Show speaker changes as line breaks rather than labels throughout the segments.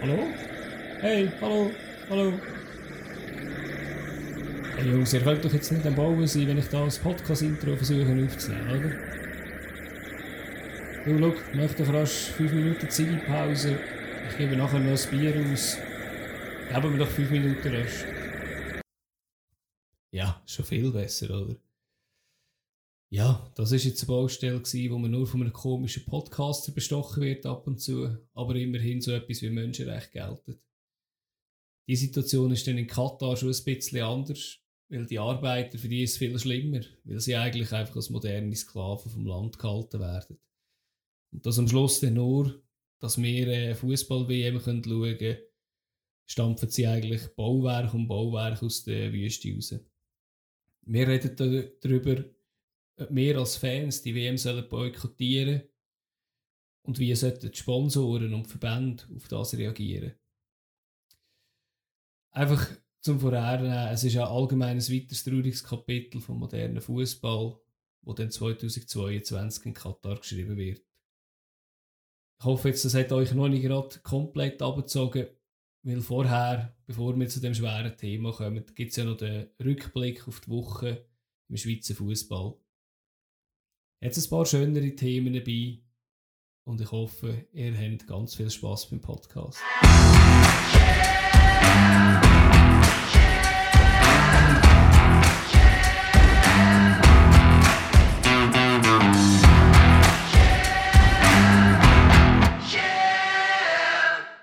Hallo? Hey, hallo, hallo. Hey Jungs, ihr könnt doch jetzt nicht am Bauen sein, wenn ich da das Podcast-Intro versuche aufzunehmen, oder? Du, schau, ich möchte doch rasch 5 Minuten Zielpause. Ich gebe nachher noch ein Bier aus. Geben wir doch 5 Minuten rasch. Ja, schon viel besser, oder? Ja, das ist jetzt eine Baustelle gewesen, wo man nur von einem komischen Podcaster bestochen wird ab und zu, aber immerhin so etwas wie Menschenrecht gelten. Die Situation ist dann in Katar schon ein bisschen anders, weil die Arbeiter für die ist viel schlimmer, weil sie eigentlich einfach als moderne Sklaven vom Land gehalten werden. Und das am Schluss dann nur, dass wir äh, Fußball-WM schauen können, stampfen sie eigentlich Bauwerk um Bauwerk aus der Wüste raus. Wir reden darüber, wir als Fans die WM sollen boykottieren und wie sollten die Sponsoren und die Verbände auf das reagieren. Einfach zum Vorhernehmen, es ist ein allgemeines weiteres trauriges Kapitel vom modernen Fußball, wo dann 2022 in Katar geschrieben wird. Ich hoffe jetzt, das hat euch noch nicht gerade komplett abgezogen, weil vorher, bevor wir zu dem schweren Thema kommen, gibt es ja noch den Rückblick auf die Woche im Schweizer Fußball. Jetzt ein paar schönere Themen dabei und ich hoffe, ihr habt ganz viel Spaß beim Podcast.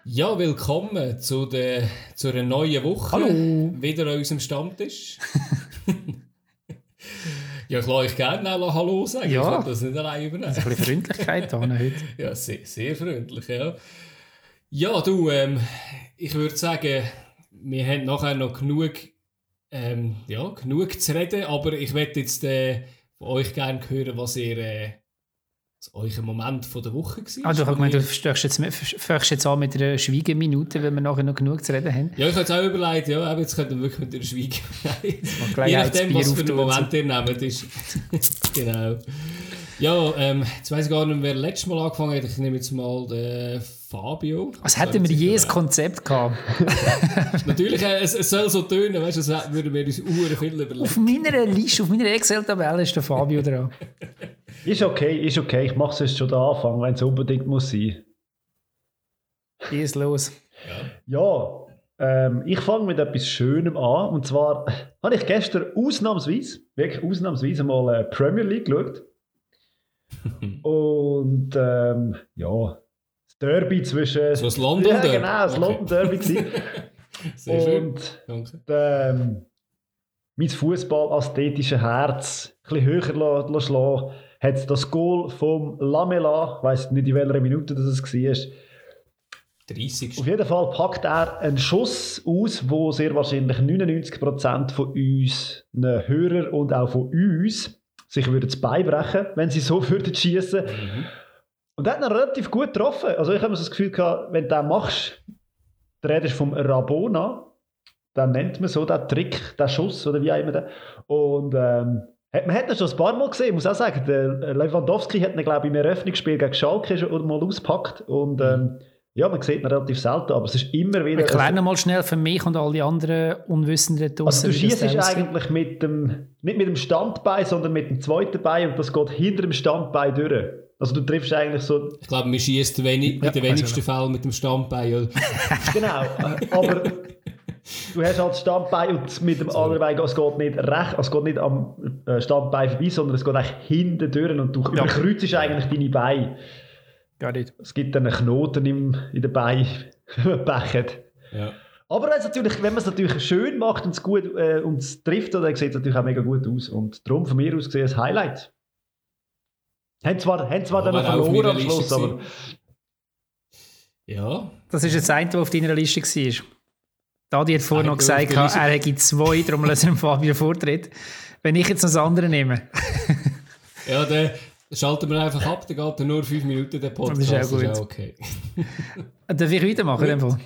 Ja, willkommen zu, der, zu einer neuen Woche.
Hallo.
Wieder an unserem Stammtisch. ja, ich lasse euch gerne auch Hallo sagen.
Ja.
Ich kann das nicht allein übernehmen.
Ein bisschen Freundlichkeit da heute.
Ja, sehr, sehr freundlich, ja. Ja, du, ähm, ich würde sagen, wir haben nachher noch genug, ähm, ja, genug zu reden, aber ich möchte jetzt äh, von euch gerne hören, was ihr, äh, euer Moment von der Woche war.
Ah, du hast gemeint, du fängst jetzt, fängst jetzt an mit einer Schweigeminute, weil wir nachher noch genug zu reden haben.
Ja, ich habe jetzt auch überlegt, ja, aber jetzt könnten wir wirklich mit der Schweigen.
mal
Je nachdem, was für einen. Moment ihr nehmt, ist. genau. Ja, ähm, jetzt weiss ich gar nicht, wer letztes Mal angefangen hat. Ich nehme jetzt mal den Fabio.
Was hätten wir je ein Konzept gehabt?
Natürlich, äh, es, es soll so tönen, weißt du, das würden wir uns uhren viel überlegen.
Auf meiner Liste, auf meiner Excel-Tabelle ist der Fabio dran.
Ist okay, ist okay. Ich mache es jetzt schon den Anfang, wenn es unbedingt muss sein.
Wie ist los?
Ja, ähm, ich fange mit etwas Schönem an. Und zwar habe ich gestern ausnahmsweise, wirklich ausnahmsweise mal äh, Premier League geschaut. Und ähm, ja, Derby zwischen.
So das London
Ja,
Derby?
genau, das
Okay.
London Derby.
Sehr schön.
Und
Danke.
ähm, mein Fußball-ästhetische Herz ein bisschen höher la- la- schlagen, hat das Goal vom Lamela, ich weiß nicht in welcher Minute das es war,
30.
auf jeden Fall packt er einen Schuss aus, wo sehr wahrscheinlich 99% von uns Hörer und auch von uns sich würden das Bein brechen, wenn sie so würden schießen.
Mhm.
Und er hat ihn relativ gut getroffen. Also ich habe so das Gefühl gehabt, wenn du das machst, du redest vom Rabona, dann nennt man so den Trick, den Schuss oder wie auch immer. den. Und ähm, man hat ihn schon ein paar Mal gesehen, muss auch sagen. Der Lewandowski hat ihn, glaube ich, im Eröffnungsspiel gegen Schalke schon mal ausgepackt. Und ähm, ja, man sieht ihn relativ selten, aber es ist immer wieder...
Erklär mal schnell für mich und all die anderen Unwissenden
Also
draussen,
du
wie das
schießt eigentlich mit dem, nicht mit dem Standbein, sondern mit dem zweiten Bein und das geht hinter dem Standbein durch. Also du triffst eigentlich so,
Ich glaube, man schießt wenig,
Ja,
in den wenigsten
ich
Fällen mit dem Standbein.
Genau, aber du hast halt das Standbein und mit dem anderen Bein, es geht nicht recht, es geht nicht am äh, Standbein vorbei, sondern es geht eigentlich hinten durch und du
Ja.
überkreuzt eigentlich deine Beine.
Gar nicht.
Es gibt dann einen Knoten im, in den Beinen, wenn man.
Ja.
Aber natürlich, wenn man es natürlich schön macht und es gut äh, und es trifft, dann sieht es natürlich auch mega gut aus. Und darum von mir aus gesehen ein Highlight. Haben zwar, haben zwar dann verloren am Schluss, aber
ja.
Das ist jetzt ein, der auf deiner Liste war. Dadi hat vorhin noch gesagt, er hätte zwei, darum lassen wir dem Fabio Vortritt. Wenn ich jetzt noch das andere nehme.
Ja, dann schalten wir einfach ab, dann geht er nur 5 Minuten der Podcast.
Das ist auch gut.
auch okay.
Darf ich weitermachen? in dem Fall?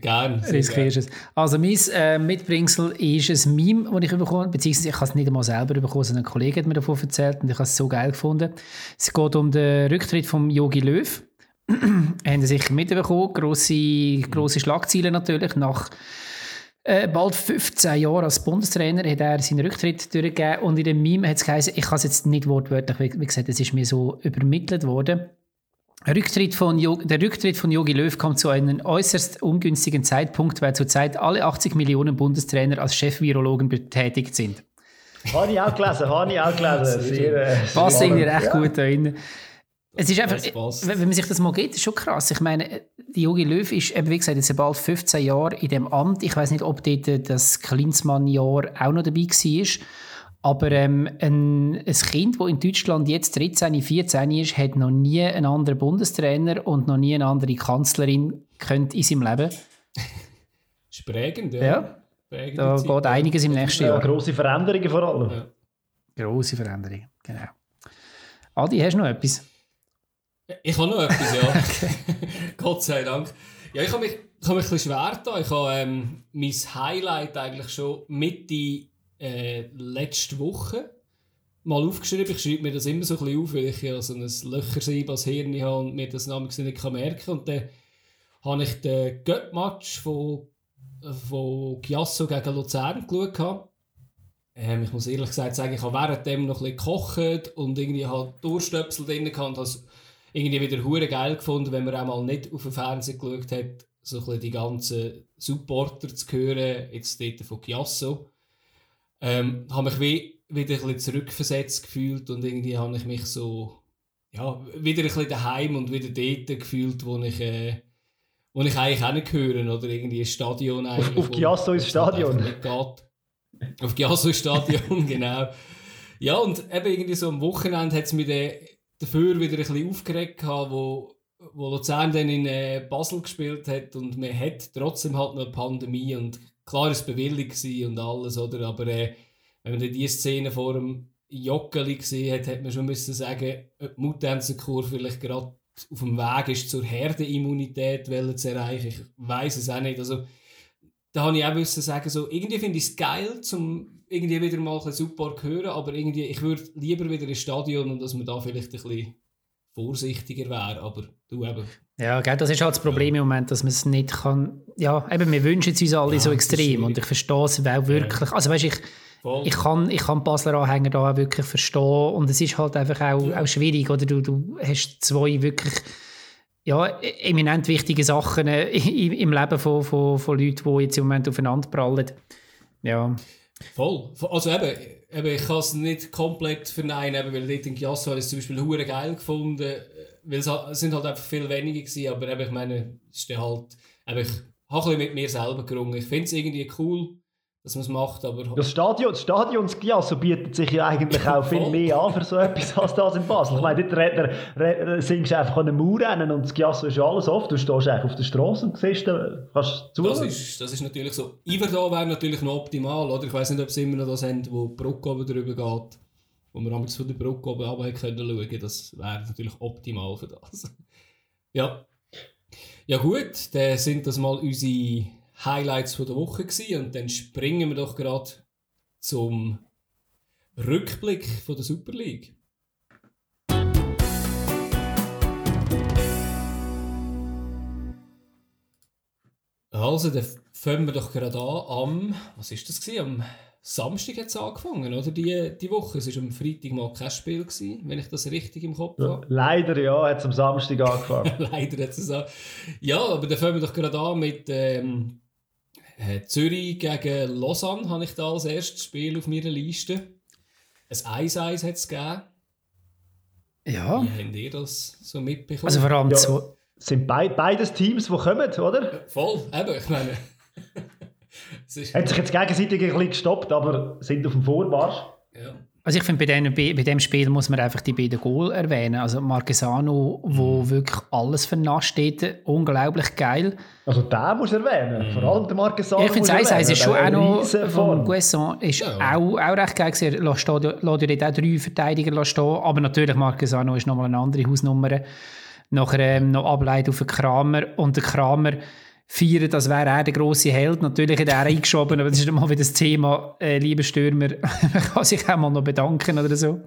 Gerne.
Riskierst es. Also mein äh, Mitbringsel ist ein Meme, das ich bekommen habe, beziehungsweise ich habe es nicht einmal selber bekommen, sondern ein Kollege hat mir davon erzählt und ich habe es so geil gefunden. Es geht um den Rücktritt von Yogi Löw haben Sie sicher mitbekommen. Grosse, grosse Schlagzeilen natürlich. Nach äh, bald 15 Jahren als Bundestrainer hat er seinen Rücktritt durchgegeben und in dem Meme hat es geheißen, ich kann es jetzt nicht wortwörtlich, wie gesagt, es ist mir so übermittelt worden. Rücktritt von der Rücktritt von Jogi Löw kommt zu einem äußerst ungünstigen Zeitpunkt, weil zurzeit alle 80 Millionen Bundestrainer als Chefvirologen betätigt sind.
Habe ich auch gelesen, habe ich auch gelesen. Sehr,
äh, Passt irgendwie recht ja. gut da rein. Es ist einfach, wenn man sich das mal geht, ist schon krass. Ich meine, die Jogi Löw ist, eben wie gesagt, jetzt bald 15 Jahre in dem Amt. Ich weiß nicht, ob dort das Klinsmann-Jahr auch noch dabei war. Aber ähm, ein, ein Kind, das in Deutschland jetzt 13, 14 ist, hat noch nie einen anderen Bundestrainer und noch nie eine andere Kanzlerin könnt in seinem Leben.
ist prägend, ja.
ja. Da geht einiges im nächsten Jahr.
Ja, grosse Veränderungen vor allem. Ja.
Grosse Veränderungen, genau. Adi, hast du noch etwas?
Ich habe noch etwas, ja. okay. Gott sei Dank. Ja, ich habe mich, ich hab mich ein bisschen schwer da. Ich habe ähm, mein Highlight eigentlich schon Mitte äh, letzte Woche mal aufgeschrieben. Ich schreibe mir das immer so ein bisschen auf, weil ich ja so ein Löchersieb als Hirn habe und mir das namens nicht merken kann. Und dann habe ich den Göttmatch von, von Chiasso gegen Luzern geschaut. Ähm, ich muss ehrlich gesagt sagen, ich habe währenddem noch ein bisschen gekocht und irgendwie halt Durstöpsel drin gehabt und habe es irgendwie wieder hure geil gefunden, wenn man auch mal nicht auf dem Fernsehen geschaut hat, so ein bisschen die ganzen Supporter zu hören, jetzt dort von Chiasso. Ähm, habe mich wie, wieder ein bisschen zurückversetzt gefühlt und irgendwie habe ich mich so ja, wieder ein bisschen daheim und wieder dort gefühlt, wo ich, äh, wo ich eigentlich auch nicht höre oder irgendwie ein Stadion
eigentlich. Auf, auf Giasso ins Stadion.
Auf Giasso Stadion, genau. Ja, und eben irgendwie so am Wochenende hat es mich dafür wieder ein bisschen aufgeregt gehabt, wo, wo Luzern dann in äh, Basel gespielt hat und man hat trotzdem halt noch eine Pandemie und klar es bewilligt und alles, oder? Aber äh, wenn man diese Szene vor dem Joggeli gesehen hat, hat man schon müssen sagen, ob die Mutanzenkur vielleicht gerade auf dem Weg ist, zur Herdenimmunität zu erreichen. Ich weiß es auch nicht. Also, da habe ich auch müssen sagen, so, irgendwie finde ich es geil, zum irgendwie wieder mal ein Support hören, aber irgendwie, ich würde lieber wieder ins Stadion und dass man da vielleicht ein bisschen vorsichtiger wäre, aber du eben.
Ja, gell, das ist halt das Problem im Moment, dass man es nicht kann. Ja, eben, wir wünschen es uns alle ja, so extrem und ich verstehe es auch wirklich. Ja. Also weißt ich, ich kann, ich kann Basler Anhänger da auch wirklich verstehen und es ist halt einfach auch, ja. auch schwierig, oder du, du hast zwei wirklich ja, eminent wichtige Sachen äh, im Leben von, von, von Leuten, die jetzt im Moment aufeinander prallen. Ja.
Voll. Also eben, eben ich kann es nicht komplett verneinen, weil dort in Giasso habe ich es zum Beispiel hure geil gefunden, weil es, sind halt einfach viel weniger gewesen, aber eben, ich meine, es ist halt, eben, ich habe ein bisschen mit mir selber gerungen. Ich finde es irgendwie cool, dass man es macht, aber...
Das Stadion, das Stadion Giasso bietet sich ja eigentlich auch viel mehr an für so etwas als das in Basel. Ich meine, dort singst du einfach an einem Mauer rennen und das Giasso ist alles offen. Du stehst eigentlich auf der Straße und siehst, kannst
zu. Das ist, das ist natürlich so. Iverdon wäre natürlich noch optimal, oder? Ich weiß nicht, ob sie immer noch das haben, wo die Brücke oben drüber geht, wo wir von der Brücke oben runter können schauen. Das wäre natürlich optimal für das. ja. Ja gut, dann sind das mal unsere Highlights der Woche gewesen. und dann springen wir doch gerade zum Rückblick von der Super League. Also, dann fangen wir doch gerade an am, was ist das gewesen? Am Samstag hat es angefangen, oder? Die, die Woche. Es war am Freitag mal kein Spiel, gewesen, wenn ich das richtig im Kopf habe.
Leider, ja, hat es am Samstag angefangen.
Leider hat es angefangen. Ja, aber dann fangen wir doch gerade an mit ähm, äh, Zürich gegen Lausanne habe ich da als erstes Spiel auf meiner Liste. Ein 1-1 hat es gegeben.
Ja.
Wie habt ihr das so mitbekommen?
Also vor allem ja, so
sind beid, beides Teams, die kommen, oder? Ja,
voll, eben, ich meine...
Haben sich jetzt gegenseitig ein bisschen gestoppt, aber sind auf dem Vormarsch.
Also ich finde, bei, dem, bei, dem Spiel muss man einfach die beiden Goal erwähnen. Also Marquesano, wo mhm. wirklich alles vernascht hat, unglaublich geil.
Also den muss erwähnen, mhm. vor allem der Marquesano.
Ja, ich finde es ist schon auch noch, von Guesson ist ja. auch, auch recht geil gewesen. Lässt dort auch drei Verteidiger stehen, aber natürlich Marquesano ist nochmal eine andere Hausnummer. Nachher ähm, noch Ableitung auf den Kramer und der Kramer feiern, das wäre er der grosse Held. Natürlich hat er eingeschoben, aber das ist mal wieder das Thema, äh, lieber Stürmer, man kann sich auch mal noch bedanken oder so.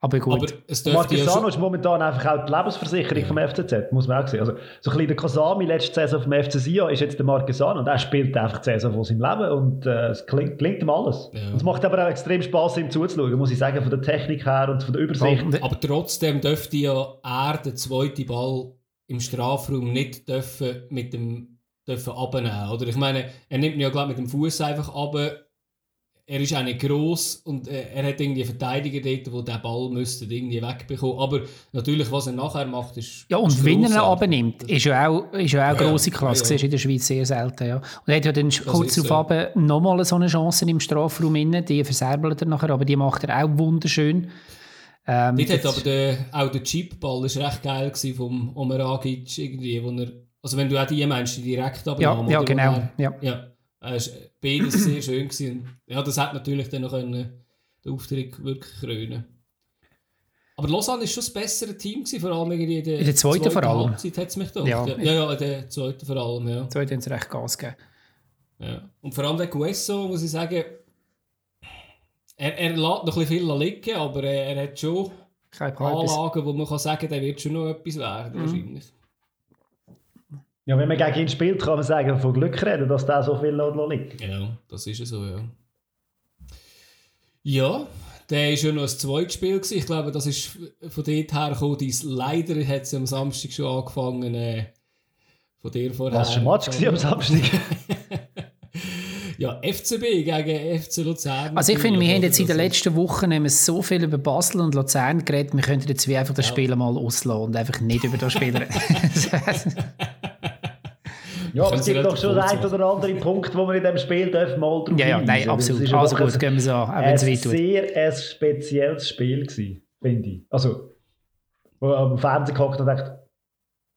Aber gut. Aber
es Marquesano ja ist momentan einfach auch die Lebensversicherung ja. vom FCZ, muss man auch sehen. Also, so ein bisschen der Kasami letzte Saison vom FC Sia ist jetzt der Marquesano und er spielt einfach die Saison von seinem Leben und äh, es klingt, klingt ihm alles. Ja. Und es macht aber auch extrem Spaß, ihm zuzuschauen, muss ich sagen, von der Technik her und von der Übersicht.
Aber trotzdem dürfte ja er den zweiten Ball im Strafraum nicht dürfen mit dem dürfen abnehmen, oder? Ich meine, er nimmt ihn ja glaube mit dem Fuß einfach ab er ist auch nicht gross und äh, er hat irgendwie Verteidiger dort, wo der Ball müsste irgendwie wegbekommen. Aber natürlich, was er nachher macht, ist
Ja, und wenn er ihn abnimmt, ist ja auch, ist ja auch ja, grosse Klasse. Ja, ja. in der Schweiz sehr selten, ja. Und er hat ja dann das kurz darauf so. nochmal so eine Chance im Strafraum inne, die verserbelt er nachher, aber die macht er auch wunderschön.
Ähm, Dort hat aber der, auch der Chipball ist recht geil vom Omeragic irgendwie, wo er, also wenn du auch die meinst, die direkt
abnahmen. Ja, ja genau.
Er,
ja.
ja. War beides sehr schön. Gewesen. Ja, das hat natürlich dann noch können, den Auftritt wirklich krönen aber Lausanne war schon das bessere Team, gewesen, vor allem in der,
in der zweiten, zweiten vor allem.
Halbzeit hat es mich gedacht. Ja. ja, ja, in der zweiten vor allem, ja.
Zweite haben sie recht Gas gegeben.
Ja. Und vor allem der Guesso, muss ich sagen, er, er lässt noch ein bisschen viel liegen, aber er, er hat schon Anlagen, wo man kann sagen kann, der wird schon noch etwas werden, mhm. wahrscheinlich.
Ja, wenn man gegen ihn spielt, kann man sagen, von Glück reden, dass der so viel noch liegt.
Ja, das ist so, ja. Ja, der war ja noch ein zweites Spiel. Gewesen. Ich glaube, das ist von dort her gekommen. Leider hat es am Samstag schon angefangen. Äh, von dir vorher.
Was war ein Match am Samstag?
ja, FCB gegen FC Luzern.
Also ich finde, wir haben jetzt in den letzten Wochen so viel über Basel und Luzern geredet, wir könnten jetzt wie einfach das ja. Spiel mal auslassen und einfach nicht über das Spiel reden.
Ja, aber es gibt doch schon einen oder anderen Punkt, wo wir in diesem Spiel dürfen mal
drauf Ja, ja, nein, absolut. Also gut, gehen wir so, auch wenn es weh tut.
sehr ein spezielles Spiel gewesen, finde ich. Also, wo man am Fernsehen gehockt und denkt,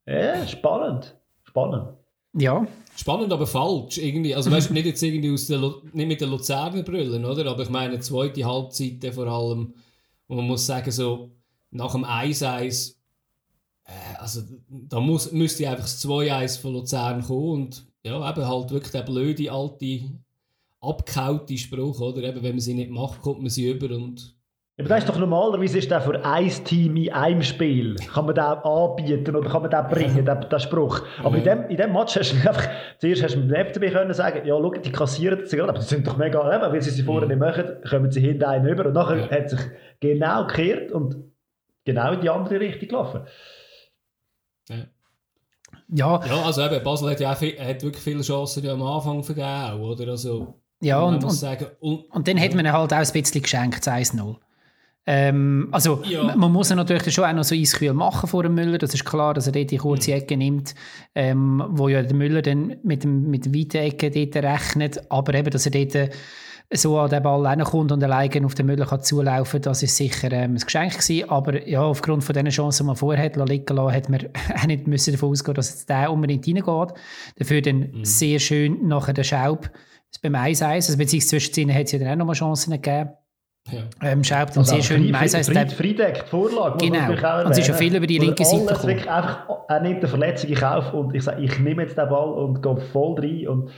ja, spannend, spannend.
Ja.
Spannend, aber falsch. Irgendwie. Also, weißt du, nicht jetzt irgendwie aus der, nicht mit den Luzerner Brüllen, oder? Aber ich meine, zweite Halbzeit vor allem, wo man muss sagen, so, nach dem 1-1 äh, also da muss, müsste einfach das 2-1 von Luzern kommen und ja, eben halt wirklich der blöde, alte, abgehaute Spruch, oder? Eben, wenn man sie nicht macht, kommt man sie über und...
Aber das ist doch normalerweise ist der für ein Team in einem Spiel. Kann man den anbieten oder kann man den bringen, den, den Spruch. Aber in, dem, in dem Match hast du einfach, zuerst hast du mit dem FCB können sagen, ja, schau, die kassieren das gerade, aber die sind doch mega, weil sie sie vorher mhm. nicht machen, kommen sie hinten einen über und nachher hat sich genau gekehrt und genau in die andere Richtung gelaufen.
Ja.
ja, also eben, Basel hat ja auch viel, hat wirklich viele Chancen am Anfang vergeben, oder? Also,
ja, und, und, sagen, und, und, dann hat man halt auch ein bisschen geschenkt, 1-0. Ähm, also ja. man muss ja natürlich schon auch noch so Eiskühl machen vor dem Müller, das ist klar, dass er dort die kurze mhm. Ecke nimmt, ähm, wo ja der Müller dann mit, dem, mit der weiten Ecke dort rechnet, aber eben, dass er dort so an den Ball kommt und alleine auf den Müller kann zulaufen das ist sicher ähm, ein Geschenk gewesen. Aber ja, aufgrund von den Chancen, die man vorher hat liegen lassen, hat man auch nicht müssen davon ausgehen, dass jetzt der unbedingt reingeht. Dafür dann mhm. sehr schön nachher der Schaub beim 1-1, also beziehungsweise zwischen hat es ja dann auch nochmal Chancen gegeben. Ja. Ähm, Schaub dann also sehr schön
im 1 1
Friedeck,
die Vorlage.
Genau, und es ist schon viel über die linke Seite
gekommen. Einfach, er nimmt eine Verletzung in Kauf und ich sage, ich nehme jetzt den Ball und gehe voll rein und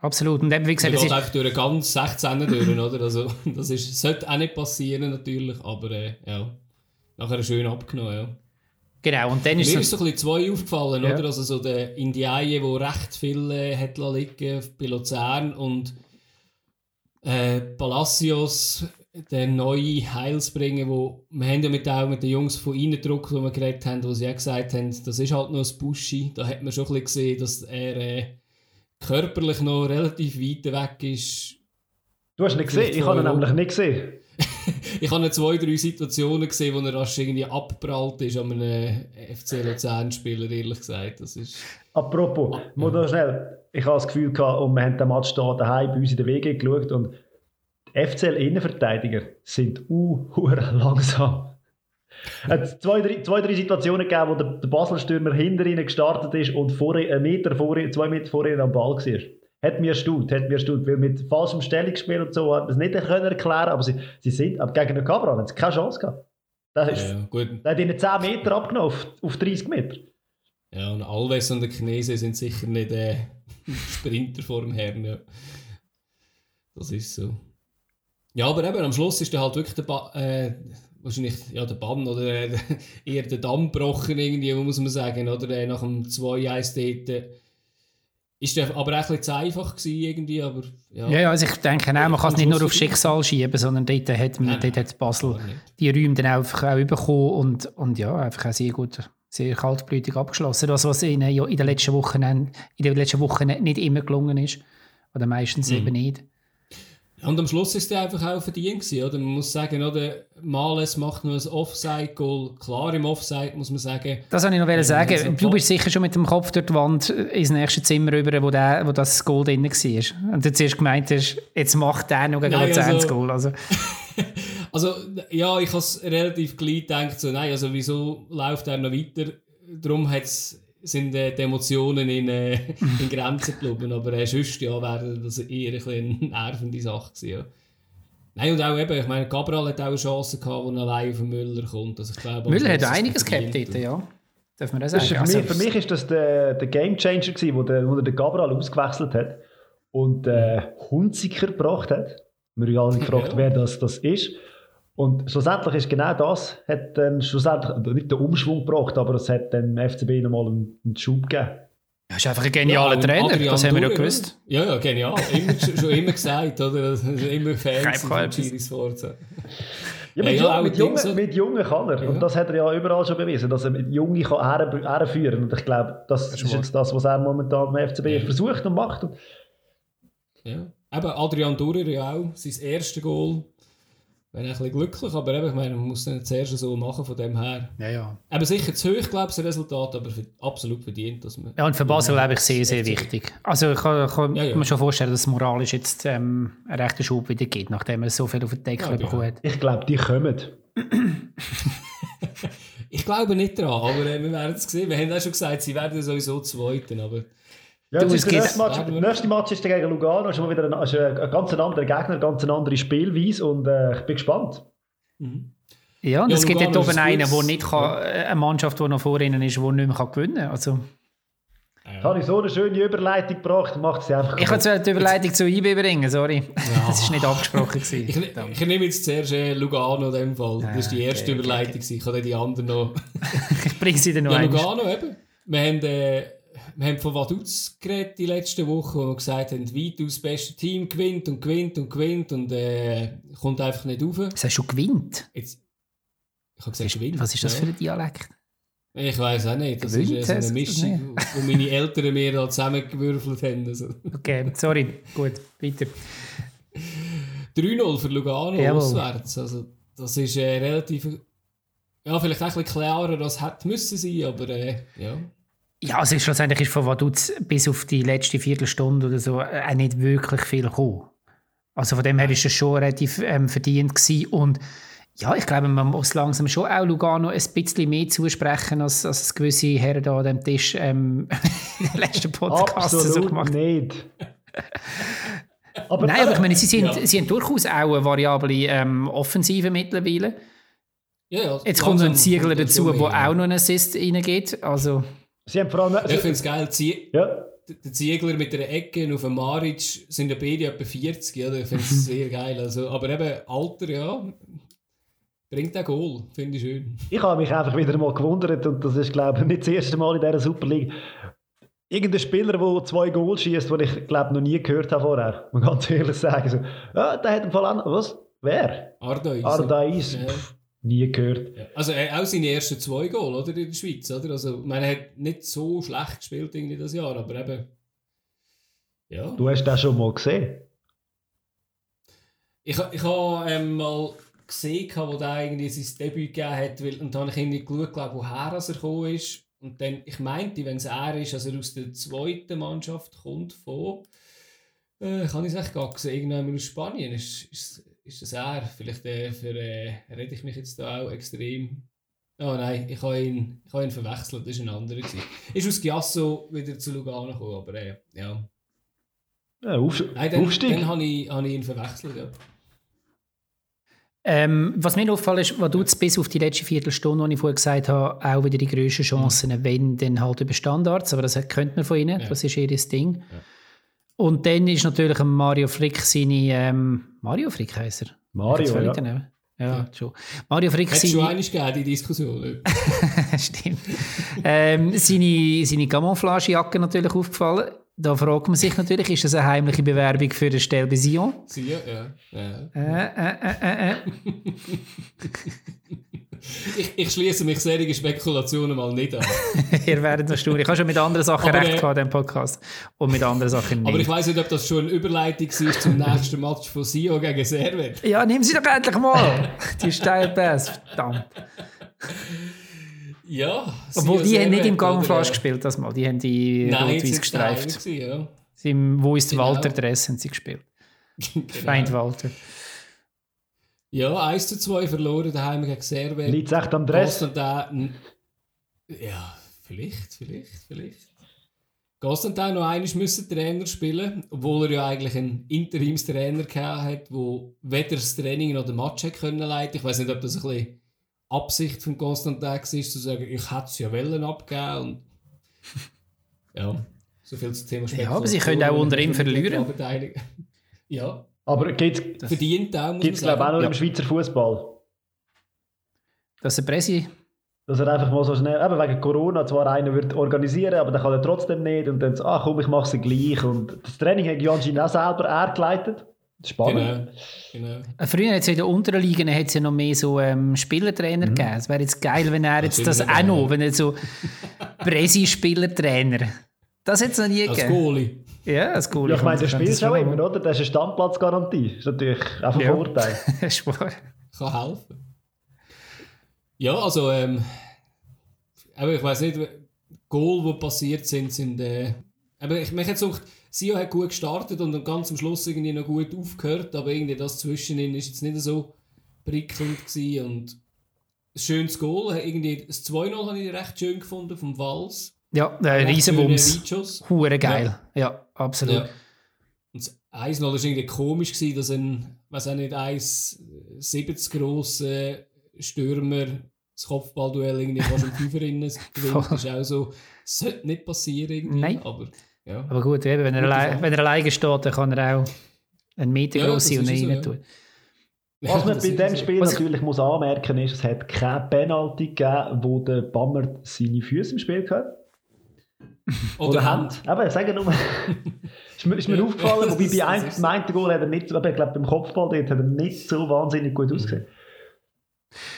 Absolut. Und eben, wie gesagt,
das ist... einfach durch ganz 16 durch, oder? Also, das ist, sollte auch nicht passieren, natürlich, aber äh, ja, nachher schön abgenommen, ja.
Genau, und dann ist
Mir ist so ein bisschen zwei aufgefallen, ja. oder? Also so der Indiaye, der recht viel äh, hat liegen bei Luzern und äh, Palacios, der neue Heilsbringer, wo wir haben ja mit, auch mit den Jungs von Eindruck, wo wir geredet haben, wo sie auch gesagt haben, das ist halt noch ein Buschi. Da hat man schon ein bisschen gesehen, dass er äh, körperlich noch relativ weit weg ist.
Du hast ihn nicht gesehen? Ich habe ihn nämlich nicht gesehen.
ich habe zwei, drei Situationen gesehen, wo er rasch irgendwie abgeprallt ist an einem FC Luzern-Spieler, ehrlich gesagt. Das ist...
Apropos, ah, ja. muss schnell. Ich habe das Gefühl gehabt, und wir haben den Match hier daheim bei uns in der WG geschaut und die FCL-Innenverteidiger sind uh, langsam. Es hat zwei, drei, zwei, drei Situationen gegeben, wo der, der Basel-Stürmer hinter ihnen gestartet ist und vor, einen Meter vor, zwei Meter vor ihnen am Ball war. Hat mir erstaunt, hat mir erstaunt, weil mit falschem Stellungsspiel und so hat man es nicht können erklären aber sie, sie sind, aber gegen den Kamera haben sie keine Chance gehabt. Das ist, ja, gut. Der hat ihnen 10 Meter abgenommen auf, auf 30 Meter.
Ja, und Alves und der Chinese sind sicher nicht äh, Sprinter vor dem Herrn. Ja. Das ist so. Ja, aber eben am Schluss ist dann halt wirklich der ba äh, wahrscheinlich ja, der Bann oder äh, eher der Damm gebrochen, irgendwie, muss man sagen. Oder äh, nach dem 2-1 dort. Äh, ist der aber auch ein bisschen zu einfach gewesen, irgendwie, aber ja.
Ja, also ich denke auch, man kann es nicht nur auf Schicksal schieben, sondern dort hat, man, dort hat Basel die Räume dann einfach auch bekommen und, und ja, einfach auch sehr gut, sehr kaltblütig abgeschlossen. Das, was ihnen ja in den letzten Wochen, in den letzten Wochen nicht immer gelungen ist. Oder meistens mhm. eben nicht.
Und am Schluss ist er einfach auch verdient gewesen, oder? Man muss sagen, oder? Males macht noch ein Offside-Goal. Klar im Offside, muss man sagen.
Das wollte ich noch ähm, sagen. Also du bist sicher schon mit dem Kopf durch die Wand ins nächste Zimmer rüber, wo, der, wo das Goal drin war. Und du zuerst gemeint hast, jetzt macht der noch gegen Luzern also, das Goal. Also.
also, ja, ich habe es relativ gleich gedacht, so, nein, also wieso läuft er noch weiter? Darum hat es sind äh, die Emotionen in, äh, in Grenzen geblieben. Aber äh, sonst ja, wäre das eher ein eine nervende Sache gewesen. Ja. Nein, und auch eben, ich meine, Gabriel hat auch eine Chance gehabt, wo er allein auf Müller kommt. Also ich glaube,
Müller hat einiges gehabt dort, ja. Darf man das sagen?
Für, also, mich, für mich ist das der, der Game Changer gewesen, wo der, wo der Gabriel ausgewechselt hat und äh, Hunziker gebracht hat. Wir haben alle gefragt, ja. wer das, das ist. Und schlussendlich ist genau das, hat dann schlussendlich nicht den Umschwung gebracht, aber es hat dann dem FCB nochmal einen, einen Schub gegeben.
Er ist einfach ein genialer ja, Trainer, Adrian das haben wir ja gewusst.
Ja, ja, genial. Immer, schon immer gesagt, oder? Immer Fans von Forza.
Ja, mit, ja, mit, Jungen, mit Jungen kann er. Ja. Und das hat er ja überall schon bewiesen, dass er mit Jungen kann herführen kann. Und ich glaube, das, das ist jetzt das, was er momentan beim FCB ja. versucht und macht.
Ja. Eben Adrian Durer ja auch, sein erstes Goal wäre ein bisschen glücklich, aber eben, ich meine, man muss dann zuerst so machen von dem her.
Ja, ja.
Aber sicher zu hoch, glaube ich, das Resultat, aber für, absolut verdient, dass man...
Ja, und für Basel, glaube ich, sehr, sehr wichtig. Also ich kann, kann ja, ja. mir schon vorstellen, dass es moralisch jetzt ähm, einen rechten Schub wieder gibt, nachdem er so viel auf den Deckel ja, bekommen hat.
Ich glaube, die kommen.
ich glaube nicht daran, aber äh, wir werden es sehen. Wir haben ja schon gesagt, sie werden sowieso Zweiten, aber...
Ja, du, der nächste Match, der nächste Match ist gegen Lugano, ist mal wieder ein, ist ein, ganz anderer Gegner, eine ganz andere Spielweise und äh, ich bin gespannt.
Mhm. Ja, und ja, es gibt dort oben einen, der nicht kann, äh, eine Mannschaft, die noch vor ihnen ist, die nicht mehr kann gewinnen kann. Also.
Ja. Habe ich so eine schöne Überleitung gebracht, macht sie einfach.
Ich kann die Überleitung zu IB bringen, sorry. Ja. Das war nicht abgesprochen. ich,
ich, nehme jetzt zuerst äh, Lugano in dem Fall. Das war die erste okay, Überleitung. Okay. Ich kann die anderen noch.
ich bringe sie dann noch
Ja, Lugano eben. Wir haben. Äh, wir haben von Vaduz geredet die letzte Woche, wo wir gesagt haben, weitaus das beste Team gewinnt und gewinnt und gewinnt und äh, kommt einfach nicht rauf.
Das heißt schon gewinnt?
Jetzt, ich habe gesagt gewinnt.
Was ist das ja. für ein Dialekt?
Ich weiß auch nicht. Das gewinnt, ist äh, so eine Mischung, wo meine Eltern mir da zusammengewürfelt haben. Also.
Okay, sorry. Gut, weiter.
3-0 für Lugano Jawohl. auswärts. Also, das ist äh, relativ... Ja, vielleicht ein bisschen klarer, als hätte müssen sein, aber äh, ja...
Ja, also schlussendlich ist von Vaduz bis auf die letzte Viertelstunde oder so auch nicht wirklich viel gekommen. Also von dem her ist es schon relativ ähm, verdient gewesen. und ja, ich glaube, man muss langsam schon auch Lugano ein bisschen mehr zusprechen, als, als gewisse Herren da an dem Tisch ähm, in den letzten Podcast
so gemacht nicht.
aber, Nein, aber ich meine, sie sind, ja. sie haben durchaus auch eine variable ähm, Offensive mittlerweile.
Ja, ja,
Jetzt kommt ein Ziegler dazu, der auch noch einen Assist reingeht. Also,
Sie haben vor allem,
ich finde es geil, Zie ja. der Ziegler mit der Ecke auf dem Maric sind ja beide etwa 40, oder? ich finde es sehr geil. Also, aber eben, Alter, ja, bringt ein Goal, finde ich schön.
Ich habe mich einfach wieder mal gewundert und das ist, glaube ich, nicht das erste Mal in dieser Super League. Irgendein Spieler, der zwei Goals schießt, den ich, glaube noch nie gehört habe vorher. Man kann es ehrlich sagen. So, ja, der hat im Fall an. Was? Wer?
Ardais.
Ardais. Ja. Nie gehört.
Also äh, auch seine ersten zwei Goal oder, in der Schweiz. Oder? Also, er hat nicht so schlecht gespielt irgendwie das Jahr, aber eben. Ja.
Du hast das schon mal gesehen?
Ich, ich habe ähm, mal gesehen, wo der irgendwie sein Debüt gegeben hat, weil, und dann habe ich irgendwie geschaut, glaub, woher er gekommen ist. Und dann, ich meinte, wenn es er ist, also er aus der zweiten Mannschaft kommt von, äh, kann ich es echt gar gesehen, irgendwann aus Spanien, ist, ist ist das er? Vielleicht äh, für, äh, rede ich mich jetzt da auch extrem. Oh nein, ich habe ihn, ich habe ihn verwechselt, das war ein anderer. Gewesen. Ist aus Giasso wieder zu Lugano gekommen, aber äh, ja.
ja auf,
nein, dann, Aufstieg. dann habe ich, habe ich ihn verwechselt, ja.
Ähm, was mir auffällt, ist, was du jetzt bis auf die letzte Viertelstunde, die ich vorher gesagt habe, auch wieder die grössten Chancen, mhm. wenn dann halt über Standards, aber das könnte man von ihnen, ja. das ist ihr Ding. Ja. Und dann ist natürlich Mario Frick seine, ähm, Mario Frick heisst er?
Mario, ja.
ja. Ja, schon. Mario Frick
Hat schon einmal gegeben, die Diskussion.
Stimmt. ähm, seine, seine Camouflagejacke natürlich aufgefallen. Da fragt man sich natürlich, ist das eine heimliche Bewerbung für eine Stelle bei Sion?
Sion, ja. ja.
Äh, äh, äh, äh.
ich, ich schließe mich solche Spekulationen mal nicht an.
Ihr werdet noch stur. Ich habe schon mit anderen Sachen aber, recht äh, gehabt, in Podcast. Und mit anderen Sachen nicht.
Aber ich weiß nicht, ob das schon eine Überleitung ist zum nächsten Match von Sio gegen Servet.
Ja, nimm sie doch endlich mal. Die Steilpass, verdammt.
Ja.
Obwohl die haben nicht im Camouflage gespielt, das mal. Die haben die rot-weiß gestreift.
Gewesen, ja.
Im Wo ist genau. Walter Dress haben sie gespielt. genau. Feind Walter.
Ja, 1 zu 2 verloren daheim gegen Servet.
Liegt es echt am Dress?
Ja, vielleicht, vielleicht, vielleicht. Constantin noch einmal müssen Trainer spielen, obwohl er ja eigentlich einen Interimstrainer hat, der weder das Training noch den Match hat können leiten. Ich weiß nicht, ob das ein bisschen Absicht von Constantin war, zu sagen, ich hätte es ja wollen abgeben und ja, so viel zum Thema
Spekulation. Ja, aber sie können auch unter ihm verlieren.
Ja.
Aber gibt es,
verdient auch,
glaube ich, auch nur ja. im Schweizer Fußball.
Dass der Presse
dass er einfach mal so schnell, eben wegen Corona, zwar einer wird organisieren, aber dann kann er trotzdem nicht und dann so, ach komm, ich mache es gleich. Und das Training hat Janjin auch selber er geleitet. Spannend.
Genau. genau.
Äh, früher hat es in den unteren Ligen hat's ja noch mehr so ähm, Spielertrainer mhm. gegeben. Es wäre jetzt geil, wenn er jetzt das, auch noch, wenn er so Presi-Spielertrainer. Das hätte es noch nie
als
gegeben.
Goalie.
Ja, als Goalie.
Ja, ich meine, der spielt auch immer, oder? Das ist eine Standplatzgarantie. Das ist natürlich auch ein ja. Vorteil.
Kann helfen. Ja, also, ähm, aber ich weiß nicht, Goal, die passiert sind, sind, äh, aber ich mich jetzt gedacht, Sio hat gut gestartet und dann ganz am Schluss irgendwie noch gut aufgehört, aber irgendwie das zwischen ihnen ist jetzt nicht so prickelnd gewesen und ein schönes Goal, irgendwie das 2-0 habe ich recht schön gefunden vom Wals.
Ja, der Riesenbums. Hure geil. Ja, ja absolut. Ja.
Und das 1-0 war irgendwie komisch, gewesen, dass ein, was auch nicht, 1,70 grosse Stürmer das Kopfballduell irgendwie fast im Fünfer gewinnt. Das ist auch so, das sollte nicht passieren irgendwie,
Nein.
aber ja.
Aber gut, eben, wenn, er allein, wenn er alleine steht, dann kann er auch einen Meter groß sein und rein tun.
Was man bei diesem Spiel Was natürlich muss anmerken ist, es hat keine Penalty gegeben, wo der Bammer seine Füße im Spiel hat.
Oder, Oder Hand.
Aber sag nur. ist mir, ist mir aufgefallen, wobei bei einem, beim einen Goal hat er nicht, aber ich glaube beim Kopfball dort hat er nicht so wahnsinnig gut ausgesehen.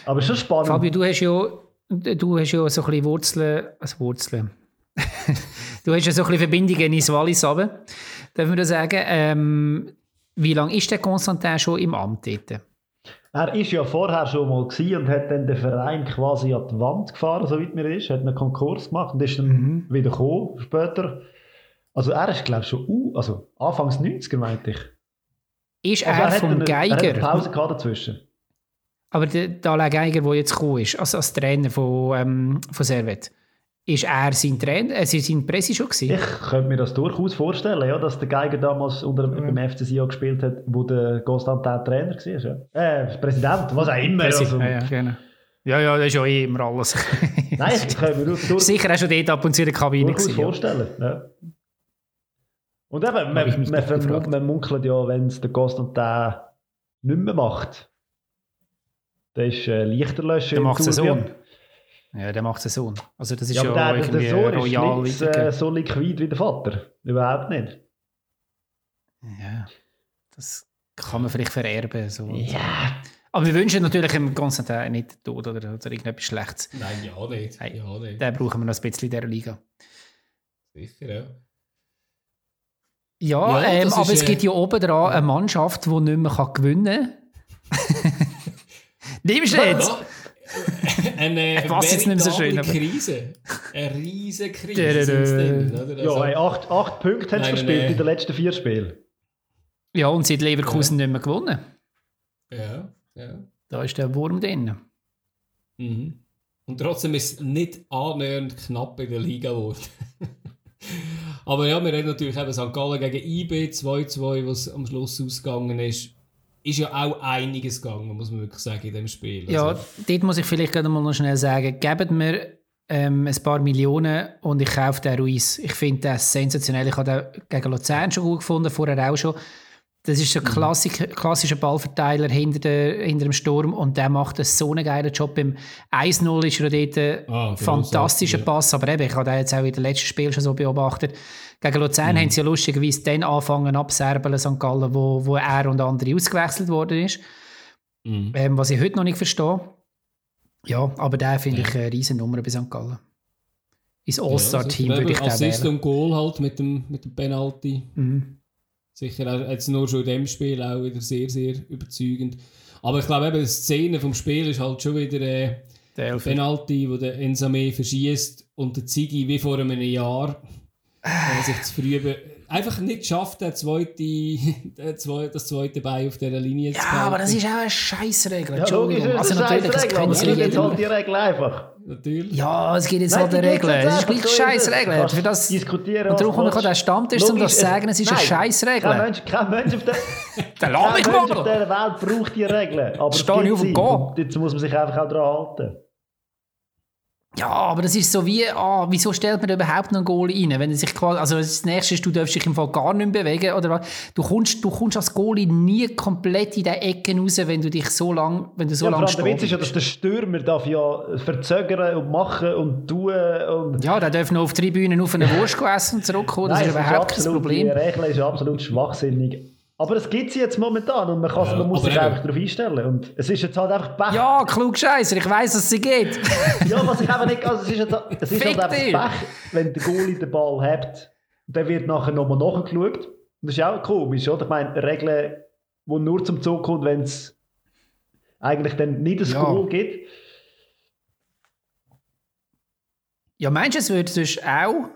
Aber schon spannend.
Fabio, du hast ja, du hast ja so ein bisschen Wurzeln, also Wurzeln. Du hast ja so ein bisschen Verbindungen ins Wallis runter. Darf man das sagen? Ähm, wie lange ist der Konstantin schon im Amt dort?
Er war ja vorher schon mal und hat dann den Verein quasi an die Wand gefahren, soweit mir ist. Hat einen Konkurs gemacht und ist dann mhm. wieder gekommen später. Also er ist glaube ich schon uh, also Anfangs 90er meinte ich.
Ist also er, er vom eine, Geiger? Er hat
eine Pause dazwischen.
Aber der, Alain Geiger, der jetzt gekommen ist, also als Trainer von, ähm, von Servet, ist er sein Trainer, äh, sein Presse schon gewesen?
Ich könnte mir das durchaus vorstellen, ja, dass der Geiger damals unter, ja. beim FC Sion gespielt hat, wo der Constantin Trainer war. Ja. Äh, Präsident, was auch immer. Also.
Ja, ja, genau. Ja, ja, das ist ja eh immer alles.
Nein, ich könnte mir durch,
Sicher auch schon dort ab und zu in der Kabine
durchaus gewesen, vorstellen. Ja. Und eben, man, man, man, man munkelt ja, wenn es der Constantin nicht mehr macht, der ist äh, Lichterlöscher.
Der macht Saison. Ja, der macht Saison. Also das ist ja, ja
der, irgendwie der Sohn royal. Ist nicht äh, so liquid wie der Vater. Überhaupt nicht.
Ja, das kann man vielleicht vererben. So.
Ja.
Aber wir wünschen natürlich dem Konstantin nicht Tod oder, oder irgendetwas Schlechtes.
Nein, ja nicht.
Hey,
ja nicht.
Den brauchen wir noch ein bisschen in dieser Liga.
Sicher, ja.
Ja, ja ähm, aber es gibt ja oben dran eine Mannschaft, die nicht mehr gewinnen kann. Nimmst du jetzt?
Eine Was jetzt nicht so schön, Krise. Eine riesige Krise. Drin, oder?
Also, ja, hey, acht, acht Punkte haben sie verspielt in den letzten vier Spielen.
Ja, und sie hat Leverkusen ja. nicht mehr gewonnen.
Ja, ja.
Da ist der Wurm drin.
Mhm. Und trotzdem ist es nicht annähernd knapp in der Liga geworden. Aber ja, wir reden natürlich eben St. Gallen gegen IB 2-2, was am Schluss ausgegangen ist. Ist ja auch einiges gegangen, muss man wirklich sagen, in dem Spiel.
Ja,
Also,
dort muss ich vielleicht gerade mal noch schnell sagen, gebt mir ähm, ein paar Millionen und ich kaufe den Ruiz. Ich finde das sensationell. Ich habe den gegen Luzern schon gut gefunden, vorher auch schon. Das ist so ein Klassik, klassischer Ballverteiler hinter, der, hinter dem Sturm und der macht einen so einen geilen Job. Beim 1-0 ist er dort ein
Ah,
fantastischer
ja.
Pass, aber eben, ich habe den jetzt auch in den letzten Spiel schon so beobachtet. Gegen Luzern haben sie ja lustigerweise dann angefangen abserbeln, St. Gallen, wo, wo er und andere ausgewechselt worden ist.
mhm.
Ähm, was ich heute noch nicht verstehe. Ja, aber der finde ich eine riesen Nummer bei St. Gallen. Ins All-Star-Team
Ja, also,
würde ich den
Assist
wählen.
und Goal halt mit dem, mit dem Penalty.
Mhm.
Sicher jetzt nur schon in dem Spiel auch wieder sehr, sehr überzeugend. Aber ich glaube eben, die Szene vom Spiel ist halt schon wieder äh,
Der.
Penalty, wo der Ensame verschießt und der Ziggy wie vor einem Jahr äh, sich zu früh einfach nicht schafft, der zweite, der zwei, das zweite Bein auf dieser Linie zu
Ja,
behalten.
aber das ist auch eine Scheißregel.
Ja, logisch,
Also
ist eine
natürlich, das sie
es
jeder.
halt die Regel einfach.
Natürlich.
Ja, es gibt jetzt
Nein,
halt eine Regel.
jetzt
Es ist gleich
ist
Scheißregel. Für das,
diskutieren,
und darum den
willst.
Stammtisch, um das zu sagen, es ist eine Scheißregel.
Kein Mensch, kein Mensch auf der,
mich
kein Mensch auf dieser Welt braucht die Regeln. Aber es
Stehe ich
gibt
auf dem
Jetzt muss man sich einfach auch daran halten.
Ja, aber das ist so wie, ah, wieso stellt man überhaupt noch einen Goal rein? Wenn er sich quasi, also das nächste ist, du darfst dich im Fall gar nicht mehr bewegen, oder was? Du kommst, du kommst als Goalie nie komplett in die Ecken raus, wenn du dich so lang, wenn du so
ja,
lange
allem der Witz ist ja, dass
stehst.
der Stürmer darf ja verzögern und machen und tun und...
Ja, der darf noch auf die Tribünen auf eine Wurst essen und zurückkommen, das
Nein,
ist überhaupt kein
absolut-
Problem.
Die Regel ist absolut schwachsinnig. Aber es gibt sie jetzt momentan und man, kann,
Ja,
man muss sich
eben-
einfach darauf einstellen. Und es ist jetzt halt einfach Pech.
Ja, klug Scheiße, ich weiß, dass sie geht.
Ja, was ich eben nicht. Also es ist, jetzt, es ist halt einfach. Pech, wenn der Goalie den Ball hat. Dann wird nachher nochmal nachgeschaut. Und das ist ja auch komisch, oder? Ich meine, Regeln, die nur zum Zug kommen, wenn es eigentlich dann nicht ein
Ja.
Goal gibt.
Ja, meinst du, es würde sonst auch,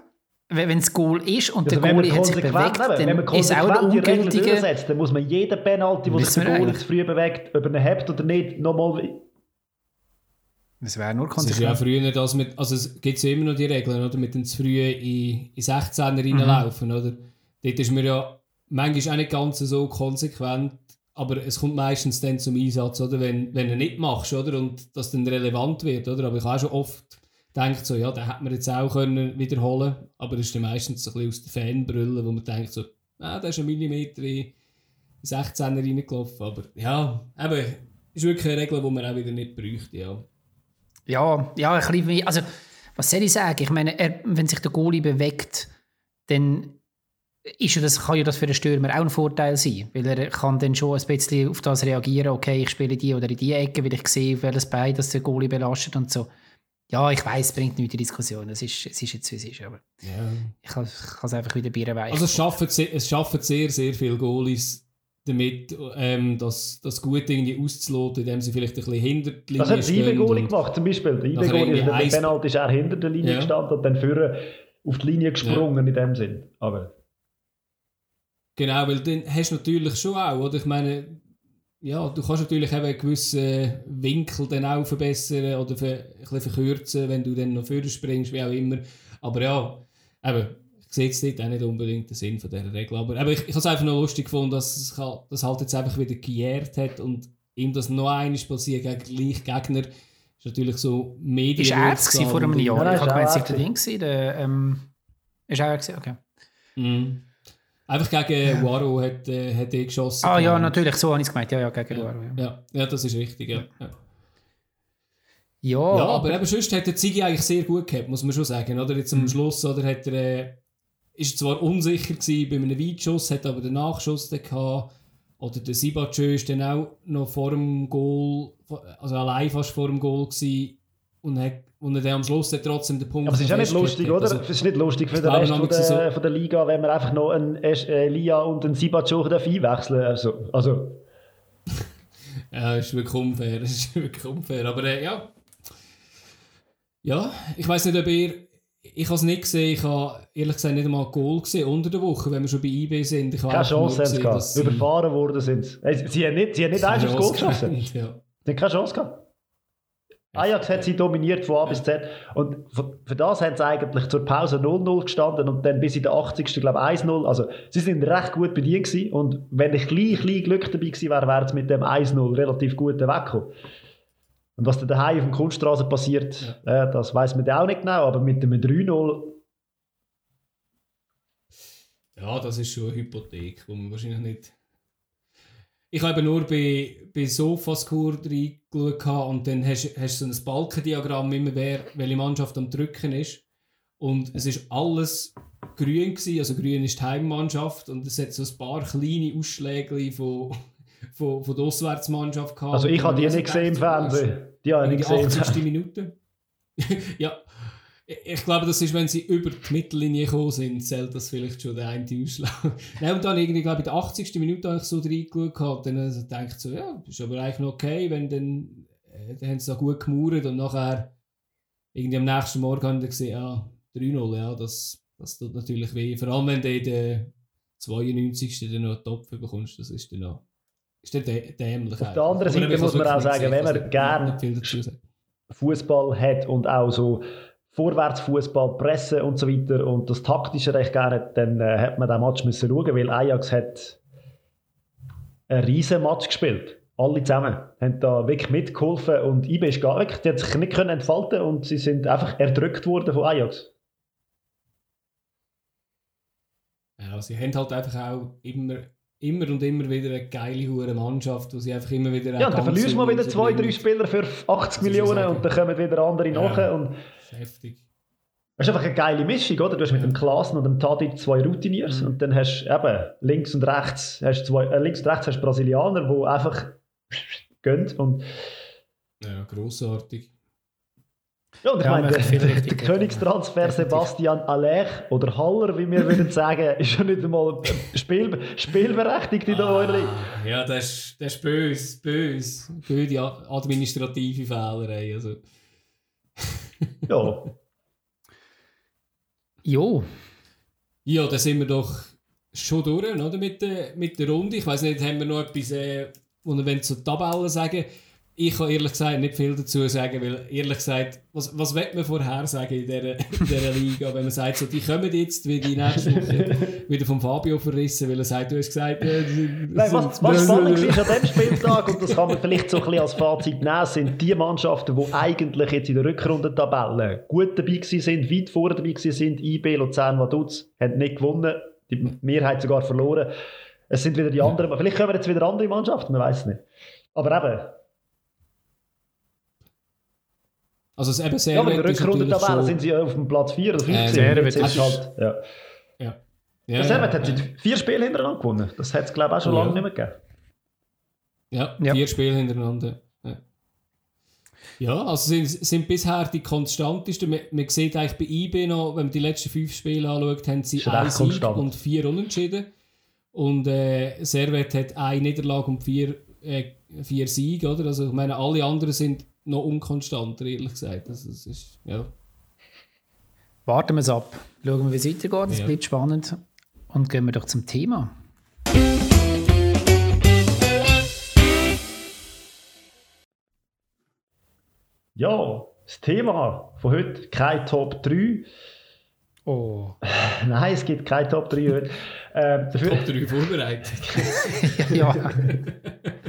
wenn es Goal ist und
Also
der
wenn man
Goalie hat sich
konsequent,
bewegt,
eben, wenn man
dann ist auch
konsequent Regeln
ungültiger...
durchsetzt, dann muss man jeden Penalty, wo sich der Goalie zu früh bewegt, ob er ihn hat oder nicht, nochmal...
Das wäre nur
Es ist ja
konsequent.
früher das mit, also es gibt ja immer noch die Regeln, oder? Mit dem zu früh in, in 16er
Mhm.
reinlaufen, oder? Dort ist man ja manchmal auch nicht ganz so konsequent, aber es kommt meistens dann zum Einsatz, oder? Wenn, wenn du nicht machst, oder? Und das dann relevant wird, oder? Aber ich habe auch schon oft gedacht, so, ja, den hätte man jetzt auch können wiederholen aber das ist dann meistens so ein bisschen aus der Fanbrille, wo man denkt, so, ah, der ist ein Millimeter in in 16er reingelaufen, aber ja, eben, ist wirklich eine Regel, die man auch wieder nicht bräuchte, ja.
Ja, ja, ein bisschen wie, also, was soll ich sagen? Ich meine, er, wenn sich der Goalie bewegt, dann ist ja das, kann ja das für den Stürmer auch ein Vorteil sein, weil er kann dann schon ein bisschen auf das reagieren, okay, ich spiele die oder in die Ecke, weil ich sehe, auf welches Bein das der Goalie belastet und so. Ja, ich weiß, es bringt nichts in die Diskussion, es ist, es ist jetzt, wie es ist, aber
ja.
ich kann, es einfach wieder bieren weichen.
Also es schaffen, es schaffen sehr, sehr viele Goalies damit, ähm, das, das gut irgendwie auszuloten, indem sie vielleicht ein bisschen hinter die
Das
Linie
hat der Goalie gemacht, zum Beispiel. Der IB
Nachher
Goalie,
irgendwie
also der Penalty ist er hinter der Linie
Ja.
gestanden und dann vorher auf die Linie gesprungen in dem Sinn. Aber
Genau, weil dann hast du natürlich schon auch, oder? Ich meine, ja, du kannst natürlich eben einen gewissen Winkel dann auch verbessern oder ver ein bisschen verkürzen, wenn du dann noch vorher springst, wie auch immer. Aber ja, eben, ich sehe jetzt dort auch nicht unbedingt den Sinn von dieser Regel. Aber, aber ich, ich habe es einfach noch lustig gefunden, dass es das halt jetzt einfach wieder gejährt hat und ihm das noch einmal passiert gegen gleich Gegner. Ist natürlich so Medien.
ist er es gewesen vor einem Jahr?
Ja,
ich habe gemeint, es sei der
er
Ding der, ähm, ist er gewesen? Okay.
Mhm. Einfach gegen Waro hat, äh, hat er geschossen.
Ah ja, natürlich, so habe ich es gemeint, ja, ja, gegen
Ja.
Ruaro, ja.
Ja, ja, das ist richtig, ja. ja.
Ja,
Ja, aber eben sonst hat der Ziggy eigentlich sehr gut gehabt, muss man schon sagen. Oder jetzt am
Mhm.
Schluss oder hat er, äh, ist zwar unsicher gewesen bei einem Weitschuss, hat aber den Nachschuss dann gehabt. Oder der Sibachö ist dann auch noch vor dem Goal, also allein fast vor dem Goal gewesen und, hat, und er dann am Schluss hat trotzdem den Punkt
Aber es ist ja nicht lustig, oder?
Also,
es ist nicht lustig für den Rest von der,
so-
von der Liga, wenn man einfach noch einen äh, Lia und einen Sibachoch einwechseln Also, also
Ja, ist wirklich unfair. Ist wirklich unfair. Aber äh, ja. Ja, ich weiß nicht, ob ihr. Ich habe es nicht gesehen. Ich habe ehrlich gesagt nicht einmal ein Goal gesehen unter der Woche, wenn wir schon bei IB sind. Ich
keine
einfach
Chance haben sie
gesehen,
Überfahren worden sind sie. Haben nicht, sie haben nicht aufs Goal geschossen. Sie haben keine Chance gehabt. Ajax hat sie dominiert von A bis Z. Und für das haben sie eigentlich zur Pause 0-0 gestanden und dann bis in der 80. glaube ich 1-0. Also sie sind recht gut bedient gewesen. Und wenn ich gleich, gleich Glück dabei gewesen wäre, wäre es mit dem 1-0 relativ gut weggekommen. Und was dann daheim auf der Kunststraße passiert, ja. äh, das weiß man auch nicht genau, aber mit dem 3-0
ja, das ist schon eine Hypothek, wo man wahrscheinlich nicht ich habe nur bei, bei Sofascore reingeschaut und dann hast du so ein Balkendiagramm immer, wer, welche Mannschaft am Drücken ist. Und es ist alles grün gewesen, also grün ist die Heimmannschaft und es hat so ein paar kleine Ausschläge von, von, von der Auswärtsmannschaft
gehabt. Also ich habe die nicht gesehen im Fernsehen. Die habe ich nicht gesehen.
80. Minute. ja, ich glaube, das ist, wenn sie über die Mittellinie gekommen sind, zählt das vielleicht schon der eine Ausschlag. Nein, und dann irgendwie, glaube ich, in der 80. Minute habe ich so reingeschaut, dann also denke ich so, ja, ist aber eigentlich noch okay, wenn dann, äh, dann haben sie da gut gemauert und nachher irgendwie am nächsten Morgen haben sie gesehen, ja, 3-0, ja, das, das tut natürlich weh. Vor allem, wenn du in der 92. dann noch einen Topf bekommst, das ist dann noch, ist dann dämlich.
Auf der anderen Seite muss man auch sagen, wenn man gerne Fußball hat und auch so Vorwärtsfußball, Presse und so weiter und das Taktische recht gerne, dann äh, hat man den Match müssen schauen, weil Ajax hat einen riesen Match gespielt. Alle zusammen haben da wirklich mitgeholfen und IB ist gar nicht, die hat sich nicht können entfalten und sie sind einfach erdrückt worden von Ajax.
Ja, sie haben halt einfach auch immer immer und immer wieder eine geile hure Mannschaft, wo sie einfach immer wieder
Ja, dann verlierst du mal wieder zwei, drei Spieler für 80 Millionen und dann kommen wieder andere ja, nach. Und heftig. Es ist einfach eine geile Mischung, oder? Du hast mit dem Klassen und dem Tadic zwei Routiniers mhm. und dann hast du eben links und rechts hast zwei, äh, links und rechts hast Brasilianer, die einfach gehen und
ja, grossartig.
Ja, und ich ja, meine, der, der Königstransfer Sebastian Aller oder Haller, wie wir würden sagen, ist ja nicht einmal Spiel, spielberechtigt in der ah, Eure
Ja, das ist, das ist böse, böse. Böse administrative Fehlerei. Also.
ja.
Jo.
Ja, da sind wir doch schon durch oder? Mit, der, mit der Runde. Ich weiß nicht, haben wir noch etwas, äh, wo wir zur Tabelle sagen ich kann ehrlich gesagt nicht viel dazu sagen, weil ehrlich gesagt, was, was wird man vorher sagen in dieser, in dieser Liga, wenn man sagt, so, die kommen jetzt wie die nächste Woche wieder vom Fabio verrissen, weil er sagt, du hast gesagt, äh,
Nein, was, was spannend ist an diesem Spieltag, und das kann man vielleicht so ein bisschen als Fazit nehmen, sind die Mannschaften, die eigentlich jetzt in der Rückrundentabelle gut dabei sind, weit vorne dabei sind, IB, Luzern, Vaduz, haben nicht gewonnen, die Mehrheit sogar verloren. Es sind wieder die anderen, vielleicht kommen jetzt wieder andere Mannschaften, man weiß es nicht. Aber eben,
Also es eben sehr
Ja, aber in der Rückrundentabelle sind sie auf dem Platz 4 oder 15. Äh,
jetzt ist halt, ja. Ja.
Ja, Servet ja, hat ja. vier Spiele hintereinander gewonnen. Das hat es, glaube ich, auch schon lange nicht mehr gegeben.
Ja, ja. vier Spiele hintereinander. Ja, ja also sind, sind bisher die konstantesten. Man, man sieht eigentlich bei IB noch, wenn man die letzten fünf Spiele anschaut, haben sie ein Sieg konstant. und vier Unentschieden. Und äh, Servet hat eine Niederlage und vier, äh, vier Siege, oder? Also ich meine, alle anderen sind noch unkonstanter, ehrlich gesagt. Also, das ist, ja.
Warten wir es ab. Schauen wir, wie es weitergeht. Es ja. bleibt spannend. Und gehen wir doch zum Thema.
Ja, das Thema von heute kein Top 3.
Oh.
Nein, es gibt kein Top 3 heute.
Ähm, dafür... Top 3 vorbereitet.
ja.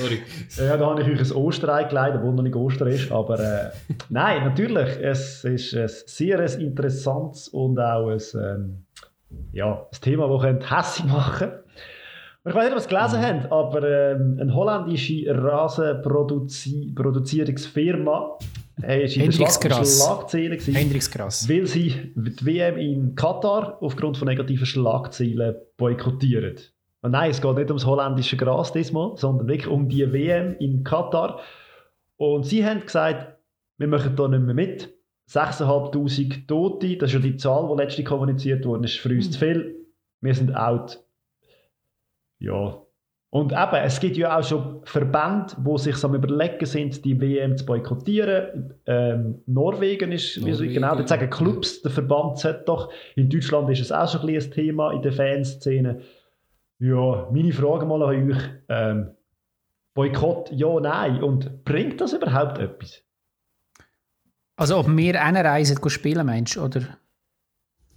Sorry.
Ja, da habe ich euch ein Osterei geleitet, obwohl noch nicht Oster ist. Aber äh, nein, natürlich, es ist ein sehr interessantes und auch ein, ähm, ja, ein Thema, das hässlich machen könnte. Ich weiß nicht, was Sie gelesen mhm. haben, aber ähm, eine holländische Rasenproduzierungsfirma
äh, ist in der Schlagzeilen
weil sie die WM in Katar aufgrund von negativen Schlagzeilen boykottieren. Und nein, es geht nicht ums holländische Gras diesmal, sondern wirklich um die WM in Katar. Und sie haben gesagt, wir machen da nicht mehr mit. 6'500 Tote, das ist ja die Zahl, die letztlich kommuniziert wurde, ist für uns mhm. zu viel. Wir sind out. Ja. Und eben, es gibt ja auch schon Verbände, die sich am überlegen sind, die WM zu boykottieren. Ähm, Norwegen ist, Norwegen, wie genau, jetzt sagen Clubs, der Verband sollte doch. In Deutschland ist es auch schon ein, ein Thema in der Fanszene. Ja, meine Frage mal an euch. Ähm, Boykott, ja, nein. Und bringt das überhaupt etwas?
Also ob wir reisen spielen, meinst du? Oder?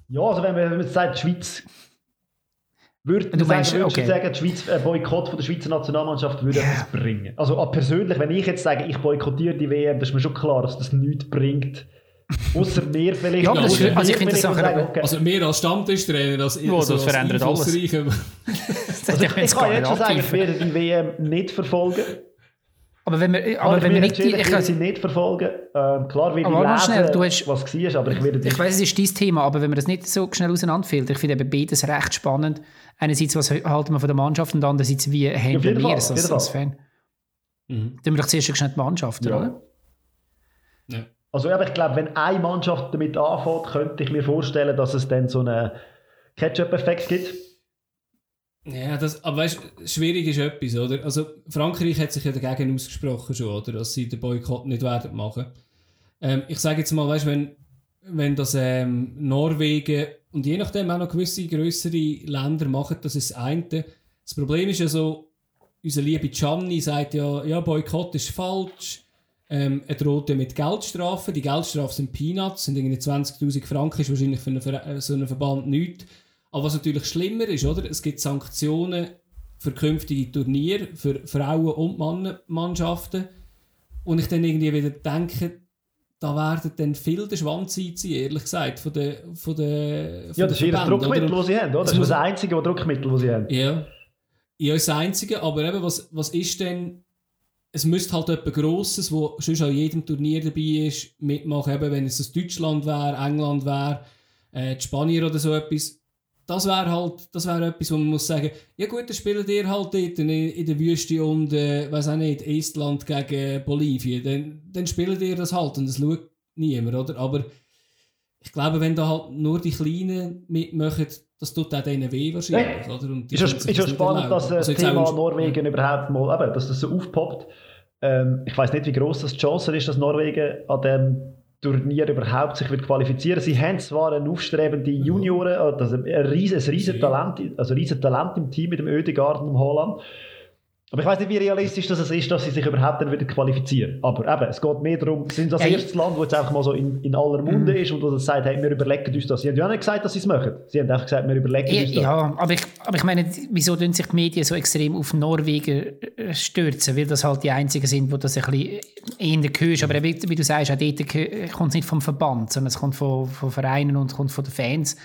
Ja, also wenn man, wenn man sagt, die Schweiz würde
Du meinst,
sagen,
okay.
sagen, die Schweiz, ein Boykott von der Schweizer Nationalmannschaft würde
Ja.
etwas bringen? Also ah, persönlich, wenn ich jetzt sage, ich boykottiere die WM, das ist mir schon klar, dass das nichts bringt. Außer mir vielleicht.
Ja, das also ich finde das
wo sagen, okay.
Also mehr als Stammtischtrainer, als,
Ja, das
als
verändert alles.
Das
Also
ich
kann jetzt schon sagen, ich werde die WM nicht verfolgen.
Aber wenn wir,
Aber
aber
ich
wenn wir nicht... Ich,
sie nicht verfolgen. Ähm, klar will
Aber
ich lesen,
schnell, du hast-
was war, aber ich werde
ich weiss, es ist dein Thema, aber wenn man das nicht so schnell auseinanderfällt, ich finde eben beides recht spannend. Einerseits, was halten wir von der Mannschaft und andererseits, wie handeln
jeden
wir es als, als. Fan.
Mhm.
Dann wir doch zuerst schnell die Mannschaft,
Ja.
oder?
Ja.
Also aber ich glaube, wenn eine Mannschaft damit anfängt, könnte ich mir vorstellen, dass es dann so einen Ketchup-Effekt gibt.
Ja, das, aber weißt schwierig ist etwas, oder? Also, Frankreich hat sich ja dagegen ausgesprochen schon, oder? Dass sie den Boykott nicht werden machen. Ähm, ich sage jetzt mal, weißt wenn, wenn das ähm, Norwegen und je nachdem auch noch gewisse größere Länder machen, das ist das eine. Das Problem ist ja so, unser liebe Gianni sagt ja, ja, Boykott ist falsch. Ähm, er droht ja mit Geldstrafen. Die Geldstrafen sind Peanuts, sind irgendwie 20.000 Franken, ist wahrscheinlich für einen, Ver äh, so einen Verband nichts. Aber was natürlich schlimmer ist, oder? Es gibt Sanktionen für künftige Turniere, für Frauen- und Mannmannschaften. Und ich dann irgendwie wieder denke, da werden dann viel den Schwanz einziehen, ehrlich gesagt, von den von der, von
Ja, das ist ihr Druckmittel, das sie haben, oder? Das ist das einzige Druckmittel, das sie haben.
Ja. Ja, das Einzige, aber eben, was, was ist denn... Es müsste halt etwas Grosses, wo schon an jedem Turnier dabei ist, mitmachen, eben wenn es das Deutschland wäre, England wäre, äh, Spanier oder so etwas. Das wäre halt, das wäre etwas, wo man muss sagen, ja gut, dann spielt ihr halt dort in, in der Wüste und, äh, weiß auch nicht, Estland gegen Bolivien, dann, dann spielt ihr das halt und das schaut niemand, oder? Aber ich glaube, wenn da halt nur die Kleinen mitmachen, das tut auch denen weh wahrscheinlich, oder? Und die
Ist ja,
sich
ist ja
nicht
spannend, dass äh,
Also
das
jetzt auch
Thema Norwegen überhaupt mal, eben, dass das so aufpoppt. Ähm, ich weiß nicht, wie groß das die Chance ist, dass Norwegen an dem Turnier überhaupt sich wird qualifizieren. Sie haben zwar eine aufstrebende Junioren, also ein riesen, ein riesen Talent, also riesen Talent im Team mit dem Ödegaard und dem Holland. Aber ich weiß nicht, wie realistisch das ist, dass sie sich überhaupt dann wieder qualifizieren. Aber eben, es geht mehr darum, sie sind das
Ja,
erste Land, wo jetzt einfach mal so in, in aller Munde ist und wo das sagt, hey, wir überlegen uns das. Sie haben ja nicht gesagt, dass sie es machen. Sie haben einfach gesagt, wir überlegen
Ja,
uns das.
ja, aber ich, aber ich meine, wieso tun sich die Medien so extrem auf Norwegen äh, stürzen? Weil das halt die einzigen sind, die das ein bisschen eher hörst. Aber wie, wie du sagst, auch dort geh- kommt es nicht vom Verband, sondern es kommt von, von Vereinen und es kommt von den Fans.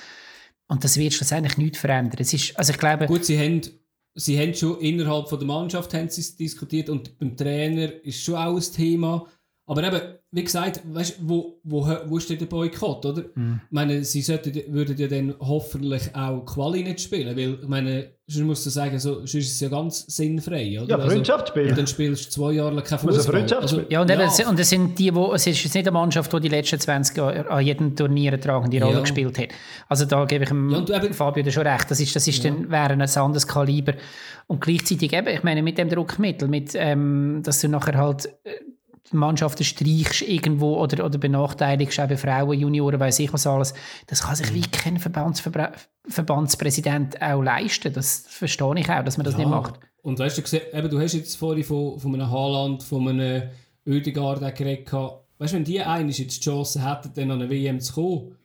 Und das wird schlussendlich nichts verändern. Es ist, also ich glaube,
Gut, sie haben, sie haben schon innerhalb von der Mannschaft haben sie diskutiert und beim Trainer ist schon auch ein Thema. Aber eben, wie gesagt, weißt, wo, wo, wo ist denn der Boykott, oder?
Mhm.
Ich meine, sie sollten, würden ja dann hoffentlich auch Quali nicht spielen, weil, ich meine, sonst musst du sagen, so, sonst ist es ja ganz sinnfrei, oder?
Ja, Freundschaftsspiel.
Also, und dann spielst du zwei Jahre lang kein Fußball.
Freundschaftsspiel.
Ja, und, eben, es- und es sind die, wo, es ist jetzt nicht eine Mannschaft, die die letzten 20 Jahre an jedem Turnier eine tragende Rolle
Ja.
gespielt hat. Also da gebe ich dem
Ja, eben-
Fabio da schon recht. Das ist, das ist dann, wäre ein anderes Kaliber. Und gleichzeitig eben, ich meine, mit dem Druckmittel, mit, ähm, dass du nachher halt äh, Mannschaften streichst irgendwo oder, oder benachteiligst, eben Frauen, Junioren, weiß ich was alles, das kann sich wie kein Verbandsverbra- Verbandspräsident auch leisten. Das verstehe ich auch, dass man das nicht macht.
Und weißt du, eben, du hast jetzt vorhin von, von einem Haaland, von einem Ödegaard auch geredet. gehabt. Weißt du, wenn die eigentlich jetzt die Chance hätten, dann an eine WM zu kommen,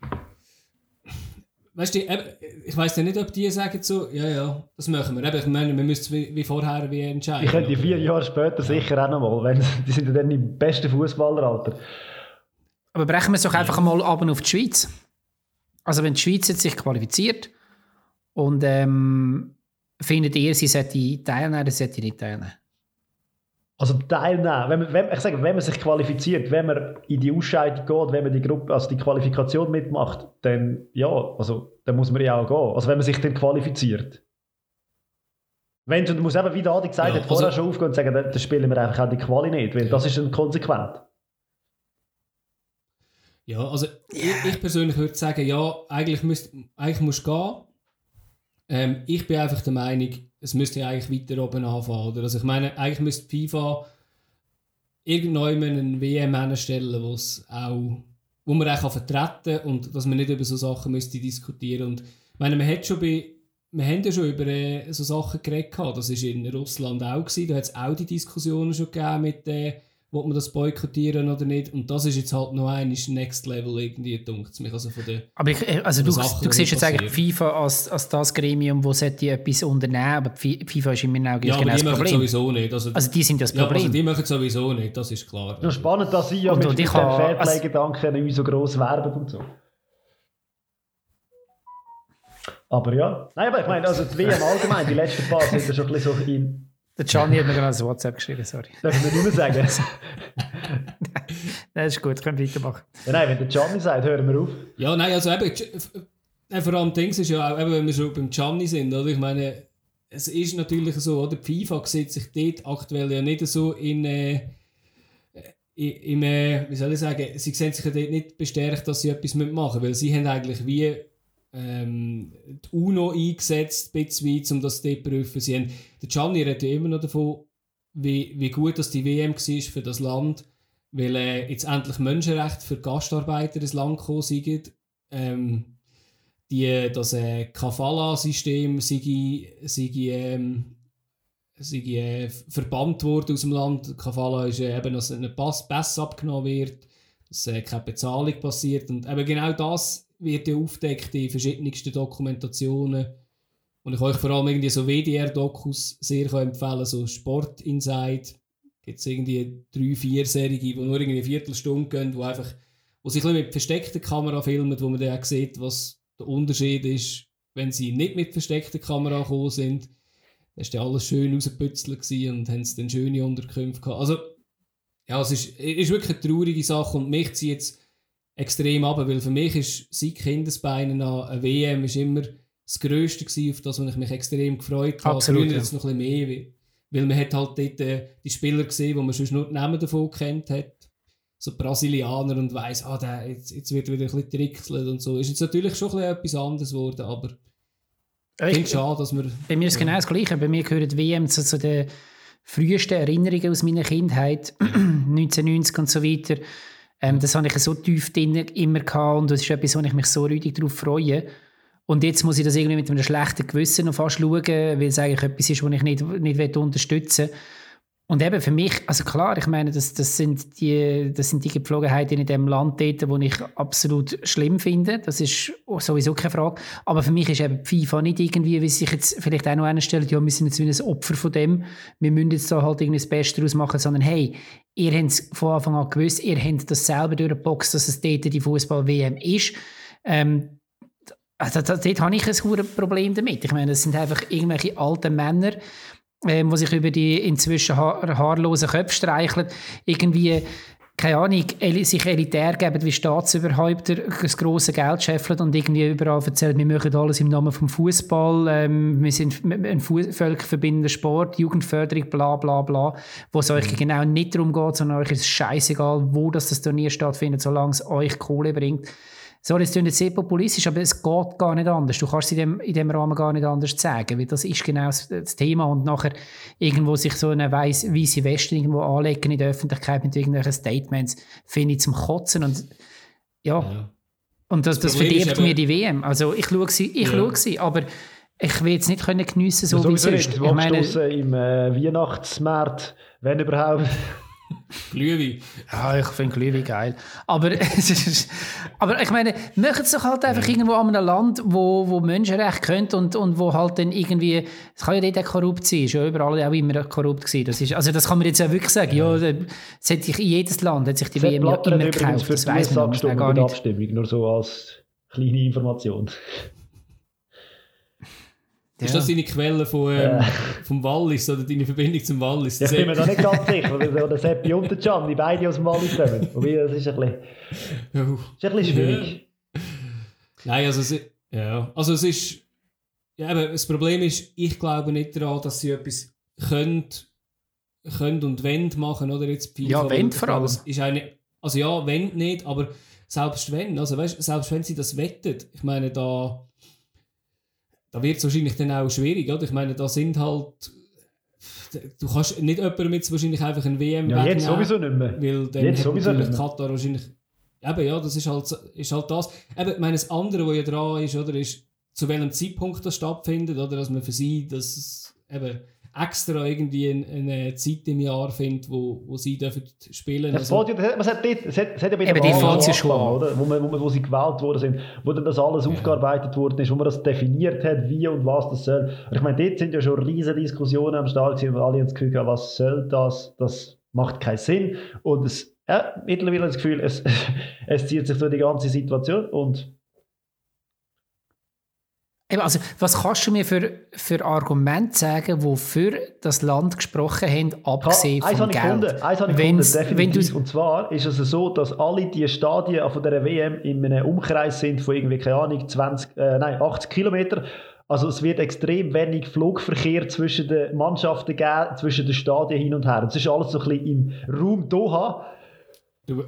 weißt du, ich weiß ja nicht, ob die sagen so, ja, ja, das machen wir. Eben, ich meine, wir müssen wie, wie vorher wie entscheiden.
Ich könnte vier Jahre später sicher auch noch mal, wenn die sind ja dann im besten Fußballeralter.
Aber brechen wir es doch einfach mal ab auf die Schweiz. Also wenn die Schweiz jetzt sich qualifiziert und ähm, findet ihr, sie sollte teilnehmen oder sollte nicht teilnehmen?
Also teilnehmen. Wenn man, wenn, ich sage, wenn man sich qualifiziert, wenn man in die Ausscheidung geht, wenn man die Gruppe, also die Qualifikation mitmacht, dann ja, also dann muss man ja auch gehen. Also wenn man sich dann qualifiziert. Wenn du musst eben, wie der Adi gesagt
Ja,
hat, vorher
also-
schon aufgehen und sagen, dann dann spielen wir einfach auch die Quali nicht, weil das ist dann konsequent.
Ja, also ich, ich persönlich würde sagen, ja, eigentlich, müsst, eigentlich musst du gehen. Ähm, ich bin einfach der Meinung, es müsste eigentlich weiter oben anfangen. Oder? Also ich meine, eigentlich müsste FIFA irgendwann einen WM stellen, wo's auch, wo man auch vertreten kann und dass man nicht über so Sachen müsste diskutieren Und ich meine, man hat schon bei wir haben ja schon über äh, so Sachen geredet. Das war in Russland auch. Gewesen. Da hat es auch die Diskussionen schon gegeben mit, äh, ob man das boykottieren oder nicht. Und das ist jetzt halt noch ein Next Level irgendwie, dunkt mich. Also von der,
aber ich, also du,
Sachen,
du siehst jetzt
passieren.
eigentlich FIFA als, als das Gremium, das sollte etwas unternehmen aber die FIFA ist in meinen Augen
ja,
genau
aber
das
die machen
Problem.
sowieso nicht. Also,
Also die sind das
ja,
Problem.
also die machen sowieso nicht, das ist klar.
Nur spannend, dass sie ja
Und-
mit,
und
mit
ich
Fairplay-Gedanken nicht so gross werben und so. Aber ja. Nein, aber ich meine, also die WM allgemein, die letzten paar sind ja schon ein bisschen so in.
Der Gianni hat mir gerade ein WhatsApp geschrieben, sorry.
Darf ich nicht mehr sagen?
Nein, ist gut, können weitermachen.
ja, nein, wenn der Gianni sagt, hören wir auf.
Ja, nein, also eben, äh, vor allem Dings ist ja auch, eben, wenn wir schon beim Gianni sind, oder? Ich meine, es ist natürlich so, oder? Die FIFA sieht sich dort aktuell ja nicht so in, äh, im, äh, wie soll ich sagen, sie sehen sich ja dort nicht bestärkt, dass sie etwas machen müssen, weil sie haben eigentlich wie ähm, die UNO eingesetzt, ein bisschen um das zu prüfen. Sie haben, der Gianni redet immer noch davon, wie, wie gut dass die WM war für das Land, weil äh, jetzt endlich Menschenrechte für Gastarbeiter ins Land gekommen sind. Ähm, die, das äh, Kafala-System sei, ähm, äh, verbannt worden aus dem Land. Kafala ist äh, eben, dass ein Pass, Pass abgenommen wird, dass äh, keine Bezahlung passiert. Und eben genau das wird ja aufgedeckt in verschiedensten Dokumentationen. Und ich euch vor allem irgendwie so WDR-Dokus sehr kann empfehlen, so Sport Inside. Gibt es irgendwie drei, vier Serien, die nur irgendwie eine Viertelstunde gehen, wo einfach wo sich mit versteckter Kamera filmen, wo man dann auch sieht, was der Unterschied ist, wenn sie nicht mit versteckter Kamera gekommen sind. Da war dann alles schön rausgeputzelt gewesen und haben dann schöne Unterkünfte gehabt. Also, ja, es ist, ist wirklich eine traurige Sache und mich zieht es extrem ab, weil für mich ist seit Kindesbeinen an eine WM ist immer das Grösste gewesen, auf das ich mich extrem gefreut habe.
Absolut,
Früher
ja.
jetzt noch ein bisschen mehr, weil, man hat halt dort äh, die Spieler gesehen, die man sonst nur die Namen davon kennt hat. So Brasilianer und weiss, ah, der, jetzt, jetzt wird wieder ein bisschen trickselt und so. Ist jetzt natürlich schon ein bisschen etwas anderes geworden, aber ich finde schade, dass wir...
Bei mir ist es genau das Gleiche. Bei mir gehört die WM zu, zu den frühesten Erinnerungen aus meiner Kindheit, 1990 und so weiter. Ähm, das habe ich so tief drin immer gehabt und das ist etwas, wo ich mich so rüdig darauf freue. Und jetzt muss ich das irgendwie mit einem schlechten Gewissen noch fast schauen, weil es eigentlich etwas ist, was ich nicht, nicht unterstützen will. Und eben für mich, also klar, ich meine, das, das, sind, die, das sind die Gepflogenheiten in dem Land dort, die ich absolut schlimm finde. Das ist sowieso keine Frage. Aber für mich ist eben die FIFA nicht irgendwie, wie sich jetzt vielleicht auch noch einer ja, wir sind jetzt wie ein Opfer von dem, wir müssen jetzt da halt irgendwie das Beste daraus machen, sondern hey, ihr habt es von Anfang an gewusst, ihr habt das selber durchgeboxt, dass es dort die Fußball-WM ist. Ähm, also, dort habe ich ein Problem damit. Ich meine, das sind einfach irgendwelche alten Männer, ähm, die sich über die inzwischen ha haarlosen Köpfe streicheln, irgendwie, keine Ahnung, sich elitär geben wie Staatsüberhäupter, das grosse Geld scheffeln und irgendwie überall erzählen, wir machen alles im Namen vom Fußball, ähm, wir sind ein völkerverbindender Sport, Jugendförderung, bla bla bla, wo es euch genau nicht darum geht, sondern euch ist scheißegal, wo das, das Turnier stattfindet, solange es euch Kohle bringt. Sorry, es klingt jetzt sehr populistisch, aber es geht gar nicht anders. Du kannst es in dem, in dem Rahmen gar nicht anders sagen, weil das ist genau das, das Thema. Und nachher irgendwo sich so eine weiss, weisse Weste irgendwo anlegen in der Öffentlichkeit mit irgendwelchen Statements, finde ich zum Kotzen. Und ja,
Ja.
und das, das,
Das
verdirbt mir die WM. Also ich schaue sie, ich
Ja.
schaue sie, aber ich will jetzt nicht können geniessen so wie
Sowieso
sonst. Ich meine,
im äh, Weihnachtsmarkt, wenn überhaupt.
Glühwein.
Ja, ich finde Glühwein geil. Aber, es ist, aber ich meine, machen es doch halt einfach irgendwo an einem Land, wo, wo Menschenrecht könnt und, und wo halt dann irgendwie, es kann ja dort auch korrupt sein, ist ja überall auch immer korrupt gewesen. Das ist, also das kann man jetzt ja wirklich sagen. Ja, das hätte ich in jedes Land hat sich die WM ja immer gekauft.
für
Das weiß man
gestimmt
gar nicht.
Abstimmung, nur so als kleine Information.
Ist das deine Quelle von, ähm, vom Wallis oder deine Verbindung zum Wallis?
Ich bin mir da nicht ganz sicher, weil so der Seppi und der Gianni beide aus dem Wallis kommen. Wobei, das ist ein bisschen, ist ein bisschen schwierig.
Nein, also es, ja, also es ist. Ja, aber das Problem ist, ich glaube nicht daran, dass sie etwas können, können und wollen machen, oder jetzt die
Ja,
FIFA,
wollen vor allem.
Ist eine, also ja, wenn nicht, aber selbst wenn, also weißt, selbst wenn sie das wettet, ich meine, da, da wird es wahrscheinlich dann auch schwierig, oder? Ich meine, da sind halt, du kannst nicht jemandem jetzt wahrscheinlich einfach ein WM
Ja, jetzt sowieso nicht mehr.
Weil dann
Jetzt
hat
sowieso nicht mehr.
Katar wahrscheinlich. Eben, ja, das ist halt, ist halt das. Eben, ich meine, das andere, was ja dran ist, oder, ist, zu welchem Zeitpunkt das stattfindet, oder, dass man für sie, dass es, eben, extra irgendwie eine, eine Zeit im Jahr findet, wo, wo sie dürfen spielen
dürfen. Also, es hat, es hat, es hat ja bei
der Wahl schon,
oder? Wo, man, wo, man, wo sie gewählt worden sind, wo dann das alles ja. aufgearbeitet worden ist, wo man das definiert hat, wie und was das soll. Und ich meine, dort sind ja schon riesige Diskussionen am Start gewesen, wo alle ins Gefühl haben, was soll das, das macht keinen Sinn. Und es, ja, mittlerweile das Gefühl, es, es zieht sich durch die ganze Situation und
also, was kannst du mir für, für Argumente sagen, die für das Land gesprochen haben, abgesehen
vom
Geld?
Eins habe ich gefunden, definitiv. Und zwar ist es so, dass alle die Stadien von der WM in einem Umkreis sind von irgendwie, keine Ahnung, 20, äh, nein, 80 Kilometer. Also es wird extrem wenig Flugverkehr zwischen den Mannschaften geben, zwischen den Stadien hin und her. Das ist alles so ein bisschen im Raum Doha.
Du, du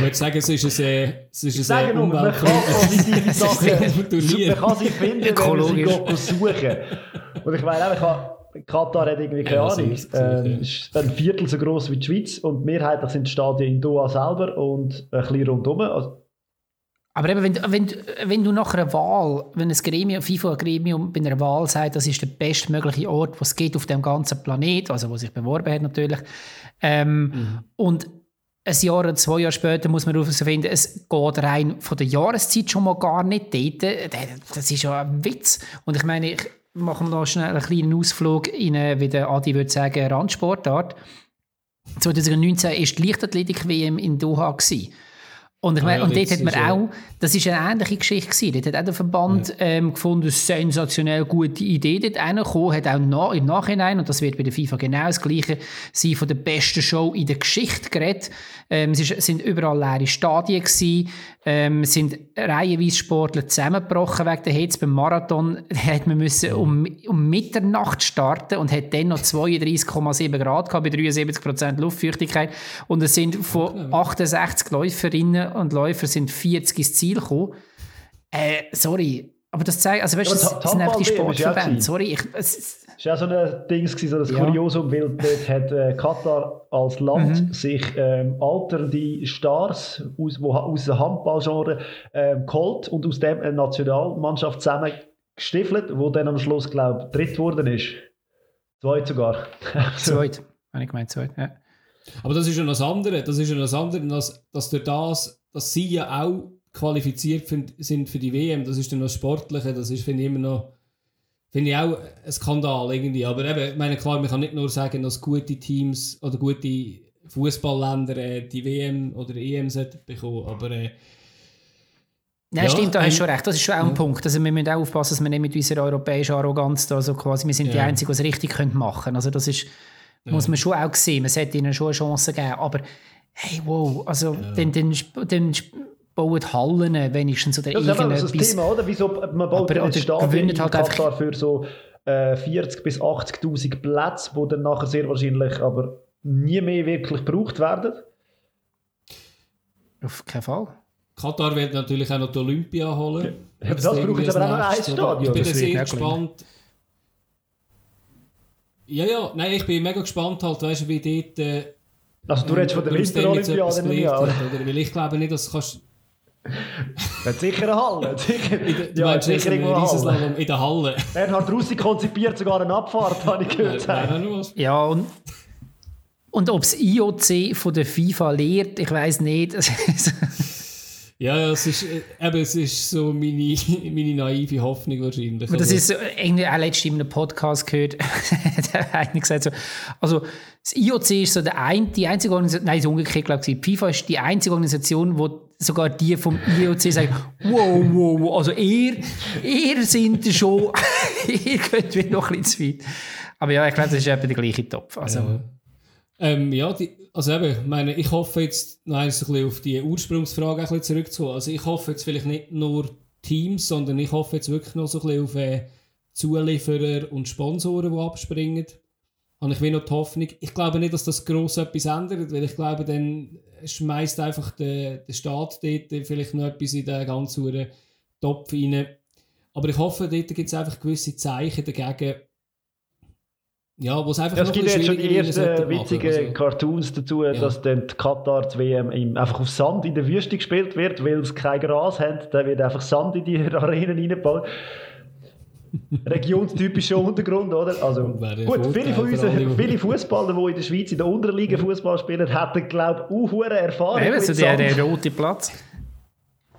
würdest sagen, es ist ein, es ist
ein nur, man kann positive Sachen, man kann sie finden, wenn man sie suchen. Und ich meine, ich Katar hat irgendwie keine ja, Ahnung, ähm, ist ein Viertel so groß wie die Schweiz und mehrheitlich sind die Stadien in Doha selber und ein bisschen rundherum. Also,
aber eben, wenn, wenn, wenn du nach einer Wahl, wenn ein Gremium, FIFA-Gremium bei einer Wahl sagt, das ist der bestmögliche Ort, was es geht auf dem ganzen Planet, also wo sich beworben hat natürlich, ähm, mhm. und ein Jahr oder zwei Jahre später muss man herausfinden, es geht rein von der Jahreszeit schon mal gar nicht dort. Das ist ja ein Witz. Und ich meine, ich mache noch schnell einen kleinen Ausflug in, wie der Adi würde sagen, Randsportart. 2019 war die Leichtathletik-WM in Doha. Gewesen. Und, ich meine, ah, ja, und dort hat man auch, das ist eine ähnliche Geschichte gewesen. Dort hat auch der Verband ja. ähm, gefunden, sensationell gute Idee dort reingekommen, hat auch na, im Nachhinein, und das wird bei der FIFA genau das Gleiche sein, von der besten Show in der Geschichte geredet. Ähm, es ist, sind überall leere Stadien gewesen, ähm, sind reihenweise Sportler zusammengebrochen wegen der Hitze. Beim Marathon hat man müssen um, um Mitternacht starten und hat dann noch 32,7 Grad gehabt, bei 73% Luftfeuchtigkeit. Und es sind von 68 Läuferinnen und Läufer sind 40 ins Ziel gekommen. Äh, sorry, aber das zeigt, also weißt du, das, das sind einfach die Sportverbände. Sorry, ich, es,
das war auch so ein Ding, so ein ja. Kuriosum, weil dort hat äh, Katar als Land mhm. sich ähm, alternde Stars aus, wo, aus dem Handballgenre ähm, geholt und aus dem eine Nationalmannschaft zusammengestiefelt, wo dann am Schluss, glaube ich, dritt geworden ist. Zweit sogar.
zweit, habe ich gemeint, zweit, ja.
Aber das ist ja noch das andere, das ist ja noch das andere, dass, dass durch das, dass sie ja auch qualifiziert sind für die WM, das ist dann noch das Sportliche, das ist, finde ich, immer noch, finde ich auch ein Skandal irgendwie. Aber eben, meine, klar, man kann nicht nur sagen, dass gute Teams oder gute Fußballländer äh, die WM oder EM bekommen, aber äh,
Nein, ja, stimmt, da hast du schon recht. Das ist schon auch ein ja. Punkt. Also wir müssen auch aufpassen, dass wir nicht mit unserer europäischen Arroganz da so quasi, wir sind ja. die Einzigen, die es richtig machen können. Also das ist, muss man schon auch sehen. Man sollte ihnen schon eine Chance geben. Aber hey, wow, also ja. dann, dann, dann bauen Hallen wenigstens oder
das irgendetwas. Das ist das Thema, oder? Wieso man baut aber, ein Stadion in halt Katar für so äh, 40 bis 80'000 Plätze, die dann nachher sehr wahrscheinlich aber nie mehr wirklich gebraucht werden?
Auf keinen Fall.
Katar wird natürlich auch noch die Olympia holen.
Ja, das braucht jetzt aber auch noch ein Stadion.
Ich bin sehr gespannt. Ja, ja, nein, ich bin mega gespannt, halt, weißt du, wie dort. Äh,
also, du redest von der Winterolympiade
nicht Jahr. Oder? Weil ich glaube nicht, dass du kannst.
Hat sicher eine Halle.
du ja, meinst sicher irgendwo Riesenslalom in der Halle.
Bernhard Russi konzipiert sogar eine Abfahrt, habe ich gehört.
Ja, und, und ob das IOC von der FIFA lehrt, ich weiß nicht.
Ja, es ist, äh, eben, es ist so meine, meine naive Hoffnung wahrscheinlich.
das ist so, irgendwie auch letztens in einem Podcast gehört, der hat gesagt so, also das IOC ist so der ein, die einzige Organisation, nein, es ist umgekehrt, glaube ich, FIFA ist die einzige Organisation, wo sogar die vom IOC sagen, wow, wow, wow, also ihr, ihr sind schon, ihr könnt mir noch ein bisschen zu weit. Aber ja, ich glaube, das ist eben der gleiche Topf. Also,
ja. Ähm, ja, die, also eben, meine, ich hoffe jetzt noch ein bisschen auf die Ursprungsfrage ein bisschen zurückzukommen. Also ich hoffe jetzt vielleicht nicht nur Teams, sondern ich hoffe jetzt wirklich noch so ein bisschen auf äh, Zulieferer und Sponsoren, die abspringen. Und ich will noch die Hoffnung, ich glaube nicht, dass das gross etwas ändert, weil ich glaube, dann schmeißt einfach der, der Staat dort vielleicht noch etwas in den ganzen Topf rein. Aber ich hoffe, dort gibt es einfach gewisse Zeichen dagegen, ja, wo es einfach
ja, Es gibt jetzt schon die ersten witzigen also. Cartoons dazu, ja. dass dann die Katar WM einfach auf Sand in der Wüste gespielt wird, weil es kein Gras hat. Dann wird einfach Sand in die Arenen reingebaut. regionstypischer Untergrund, oder? Also, gut, viele von uns, viele Fußballer, die in der Schweiz in der unteren Liga Fußball spielen, hätten, glaube ich, auch hohe Erfahrung.
Eben, so der, der rote Platz.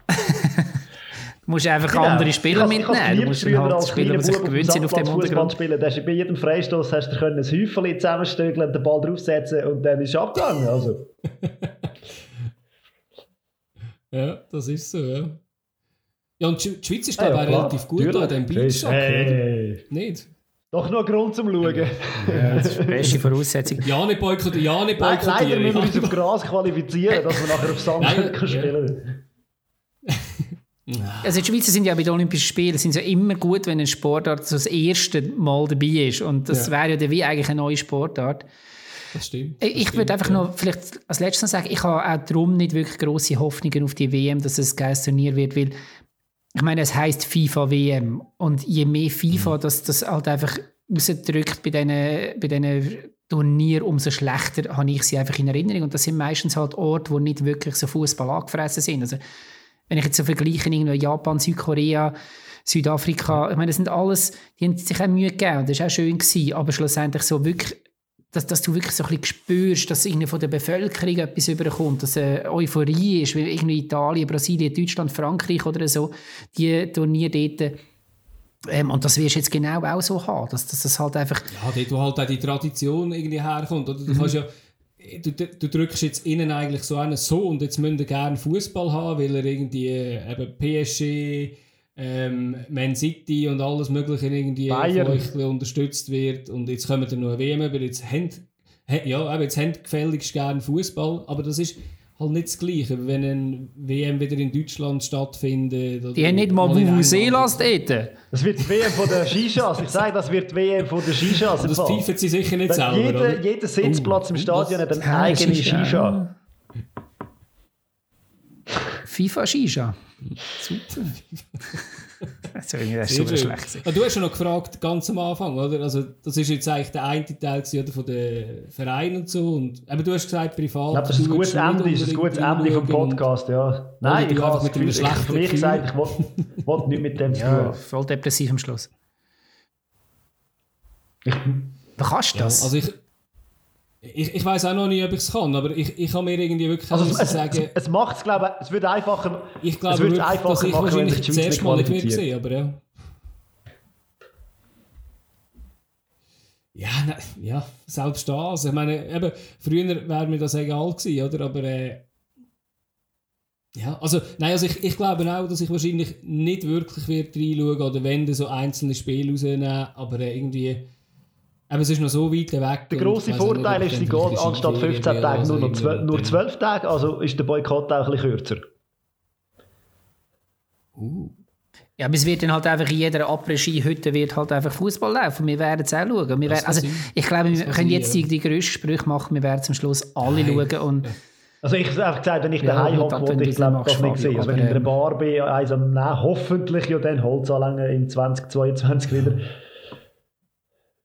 Du musst einfach genau. andere Spieler mitnehmen. Du musst halt Spieler, die sich gewöhnt sind auf dem Untergrund.
Spielen. Da hast bei jedem Freistoß hast du ein Häufchen zusammenstögeln, den Ball draufsetzen und dann ist es abgegangen. Also.
ja, das ist so, ja. Ja, und die Schweiz ist, glaube ich, ja, relativ gut Natürlich. an dem Beachshock, hey. Nicht?
Doch noch Grund zum Schauen. Ja,
das ist die beste Voraussetzung.
Ja, nicht boykottieren. Ja, nicht boykottieren.
Leider müssen wir uns auf Gras qualifizieren, dass wir nachher auf Sand spielen
also die Schweizer sind ja bei den Olympischen Spielen sind ja immer gut, wenn ein Sportart so das erste Mal dabei ist. Und das ja. wäre ja wie eigentlich eine neue Sportart.
Das stimmt.
Das ich würde einfach ja. noch vielleicht als letztes noch sagen, ich habe auch darum nicht wirklich große Hoffnungen auf die WM, dass es ein geiles Turnier wird, weil ich meine, es heißt FIFA WM und je mehr FIFA, mhm. das, das halt einfach rausdrückt bei diesen, bei diesen Turnier, umso schlechter habe ich sie einfach in Erinnerung. Und das sind meistens halt Orte, wo nicht wirklich so Fußball angefressen sind. Also wenn ich jetzt so vergleiche, irgendwie Japan, Südkorea, Südafrika, ich meine, das sind alles, die haben sich auch Mühe gegeben und das war auch schön gewesen, aber schlussendlich so wirklich, dass, dass du wirklich so ein bisschen spürst, dass irgendwie von der Bevölkerung etwas überkommt, dass eine Euphorie ist, wie irgendwie Italien, Brasilien, Deutschland, Frankreich oder so, die Turniere dort, ähm, und das wirst du jetzt genau auch so haben, dass, dass das halt einfach...
Ja, dort wo halt auch die Tradition irgendwie herkommt, oder? Du mhm. kannst ja du, du drückst jetzt innen eigentlich so einen so und jetzt müsst ihr gerne Fußball haben, weil er irgendwie äh, eben PSG, ähm, Man City und alles mögliche irgendwie
Bayern. von
euch unterstützt wird und jetzt kommen wir noch WM über, jetzt haben, ja, jetzt haben gefälligst gerne Fußball, aber das ist halt nicht das Gleiche, wenn ein WM wieder in Deutschland stattfindet.
Die haben nicht mal Vuvuzelas dort.
Das wird die WM von der Shishas. Ich sage, das wird die WM von der Shishas.
Das pfeifen sie sicher nicht selber,
jeder, jeder Sitzplatz oh, im Stadion hat eine eigene Shisha.
FIFA Shisha. Super. das ist super schlecht.
du hast ja noch gefragt, ganz am Anfang, oder? Also, das ist jetzt eigentlich der eine Teil oder, von den Vereinen und so. Und, aber du hast gesagt, privat. Ich
glaube, das ist ein gutes Ende, ist ein gutes Ende vom Podcast, ja. Nein, ich habe mit dem schlechten Ich gesagt, ich wollte nicht mit dem zu
tun. Ja, voll depressiv am Schluss.
Ich,
du kannst das.
Ja, also ich, ich, ich weiß auch noch nicht, ob ich es kann, aber ich, ich kann mir irgendwie wirklich
also es, sagen... Es, es macht es, glaube ich, es wird einfacher...
Ich glaube es wirklich, einfacher dass ich machen, wahrscheinlich das erste Mal nicht wirklich sehe, aber ja. Ja, ne, ja, selbst das. Ich meine, eben, früher wäre mir das egal gewesen, oder? Aber äh, ja, also, nein, also ich, ich glaube auch, dass ich wahrscheinlich nicht wirklich wird reinschauen oder wenn so einzelne Spiele rausnehmen, aber äh, irgendwie aber es ist noch so weit weg.
Der grosse Vorteil ist, sie geht anstatt 15 Tage nur, noch 12, nur 12 Tage, also ist der Boykott auch ein bisschen kürzer.
Uh. Ja, aber es wird dann halt einfach in jeder Après-Ski-Hütte wird halt einfach Fußball laufen. Wir werden es auch schauen. Wir werden, also, ich glaube, wir können jetzt die, die grössten Sprüche machen. Wir werden zum Schluss alle Nein. schauen. Und
also ich habe einfach gesagt, wenn ich ja, daheim hocke, wollte ich glaube das nicht sehen. Also wenn ich in der Bar bin, also, nein, hoffentlich ja dann Holzanlänge im 2022 wieder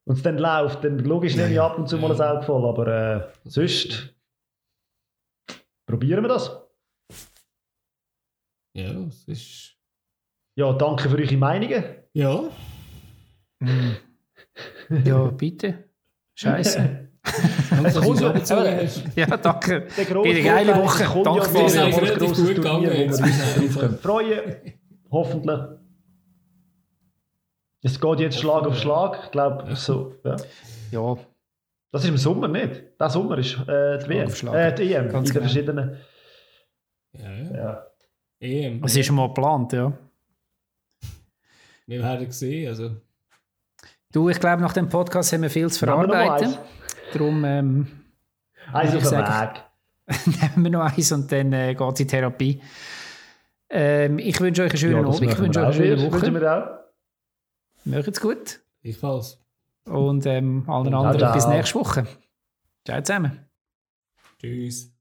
und es dann läuft, dann logisch nehme ich ab und zu mal ein Auge voll, aber äh, sonst probieren wir das.
Ja, es ist.
Ja, danke für eure Meinungen.
Ja.
Ja, bitte. Scheiße.
es kommt ja,
ja, danke. Eine geile Woche.
Danke für das große Turnier, wo wir uns freuen. Hoffentlich. Es geht jetzt Schlag auf Schlag, ich glaube so. Ja.
ja.
Das ist im Sommer nicht. Der Sommer ist äh, die WM. Äh, die EM Ganz in den verschiedenen.
Ja, ja. ja. EM.
Es ist schon mal geplant, ja.
Wir werden gesehen, also.
Du, ich glaube, nach dem Podcast haben wir viel zu verarbeiten. Darum. Ähm,
eins auf den Weg.
nehmen wir noch eins und dann äh, geht es in Therapie. Ähm, ich wünsche euch einen schönen ja, Abend. Ich wünsche euch eine schöne Woche. Macht's gut.
Ich fall's.
Und ähm, allen anderen bis nächste Woche. Ciao zusammen.
Tschüss.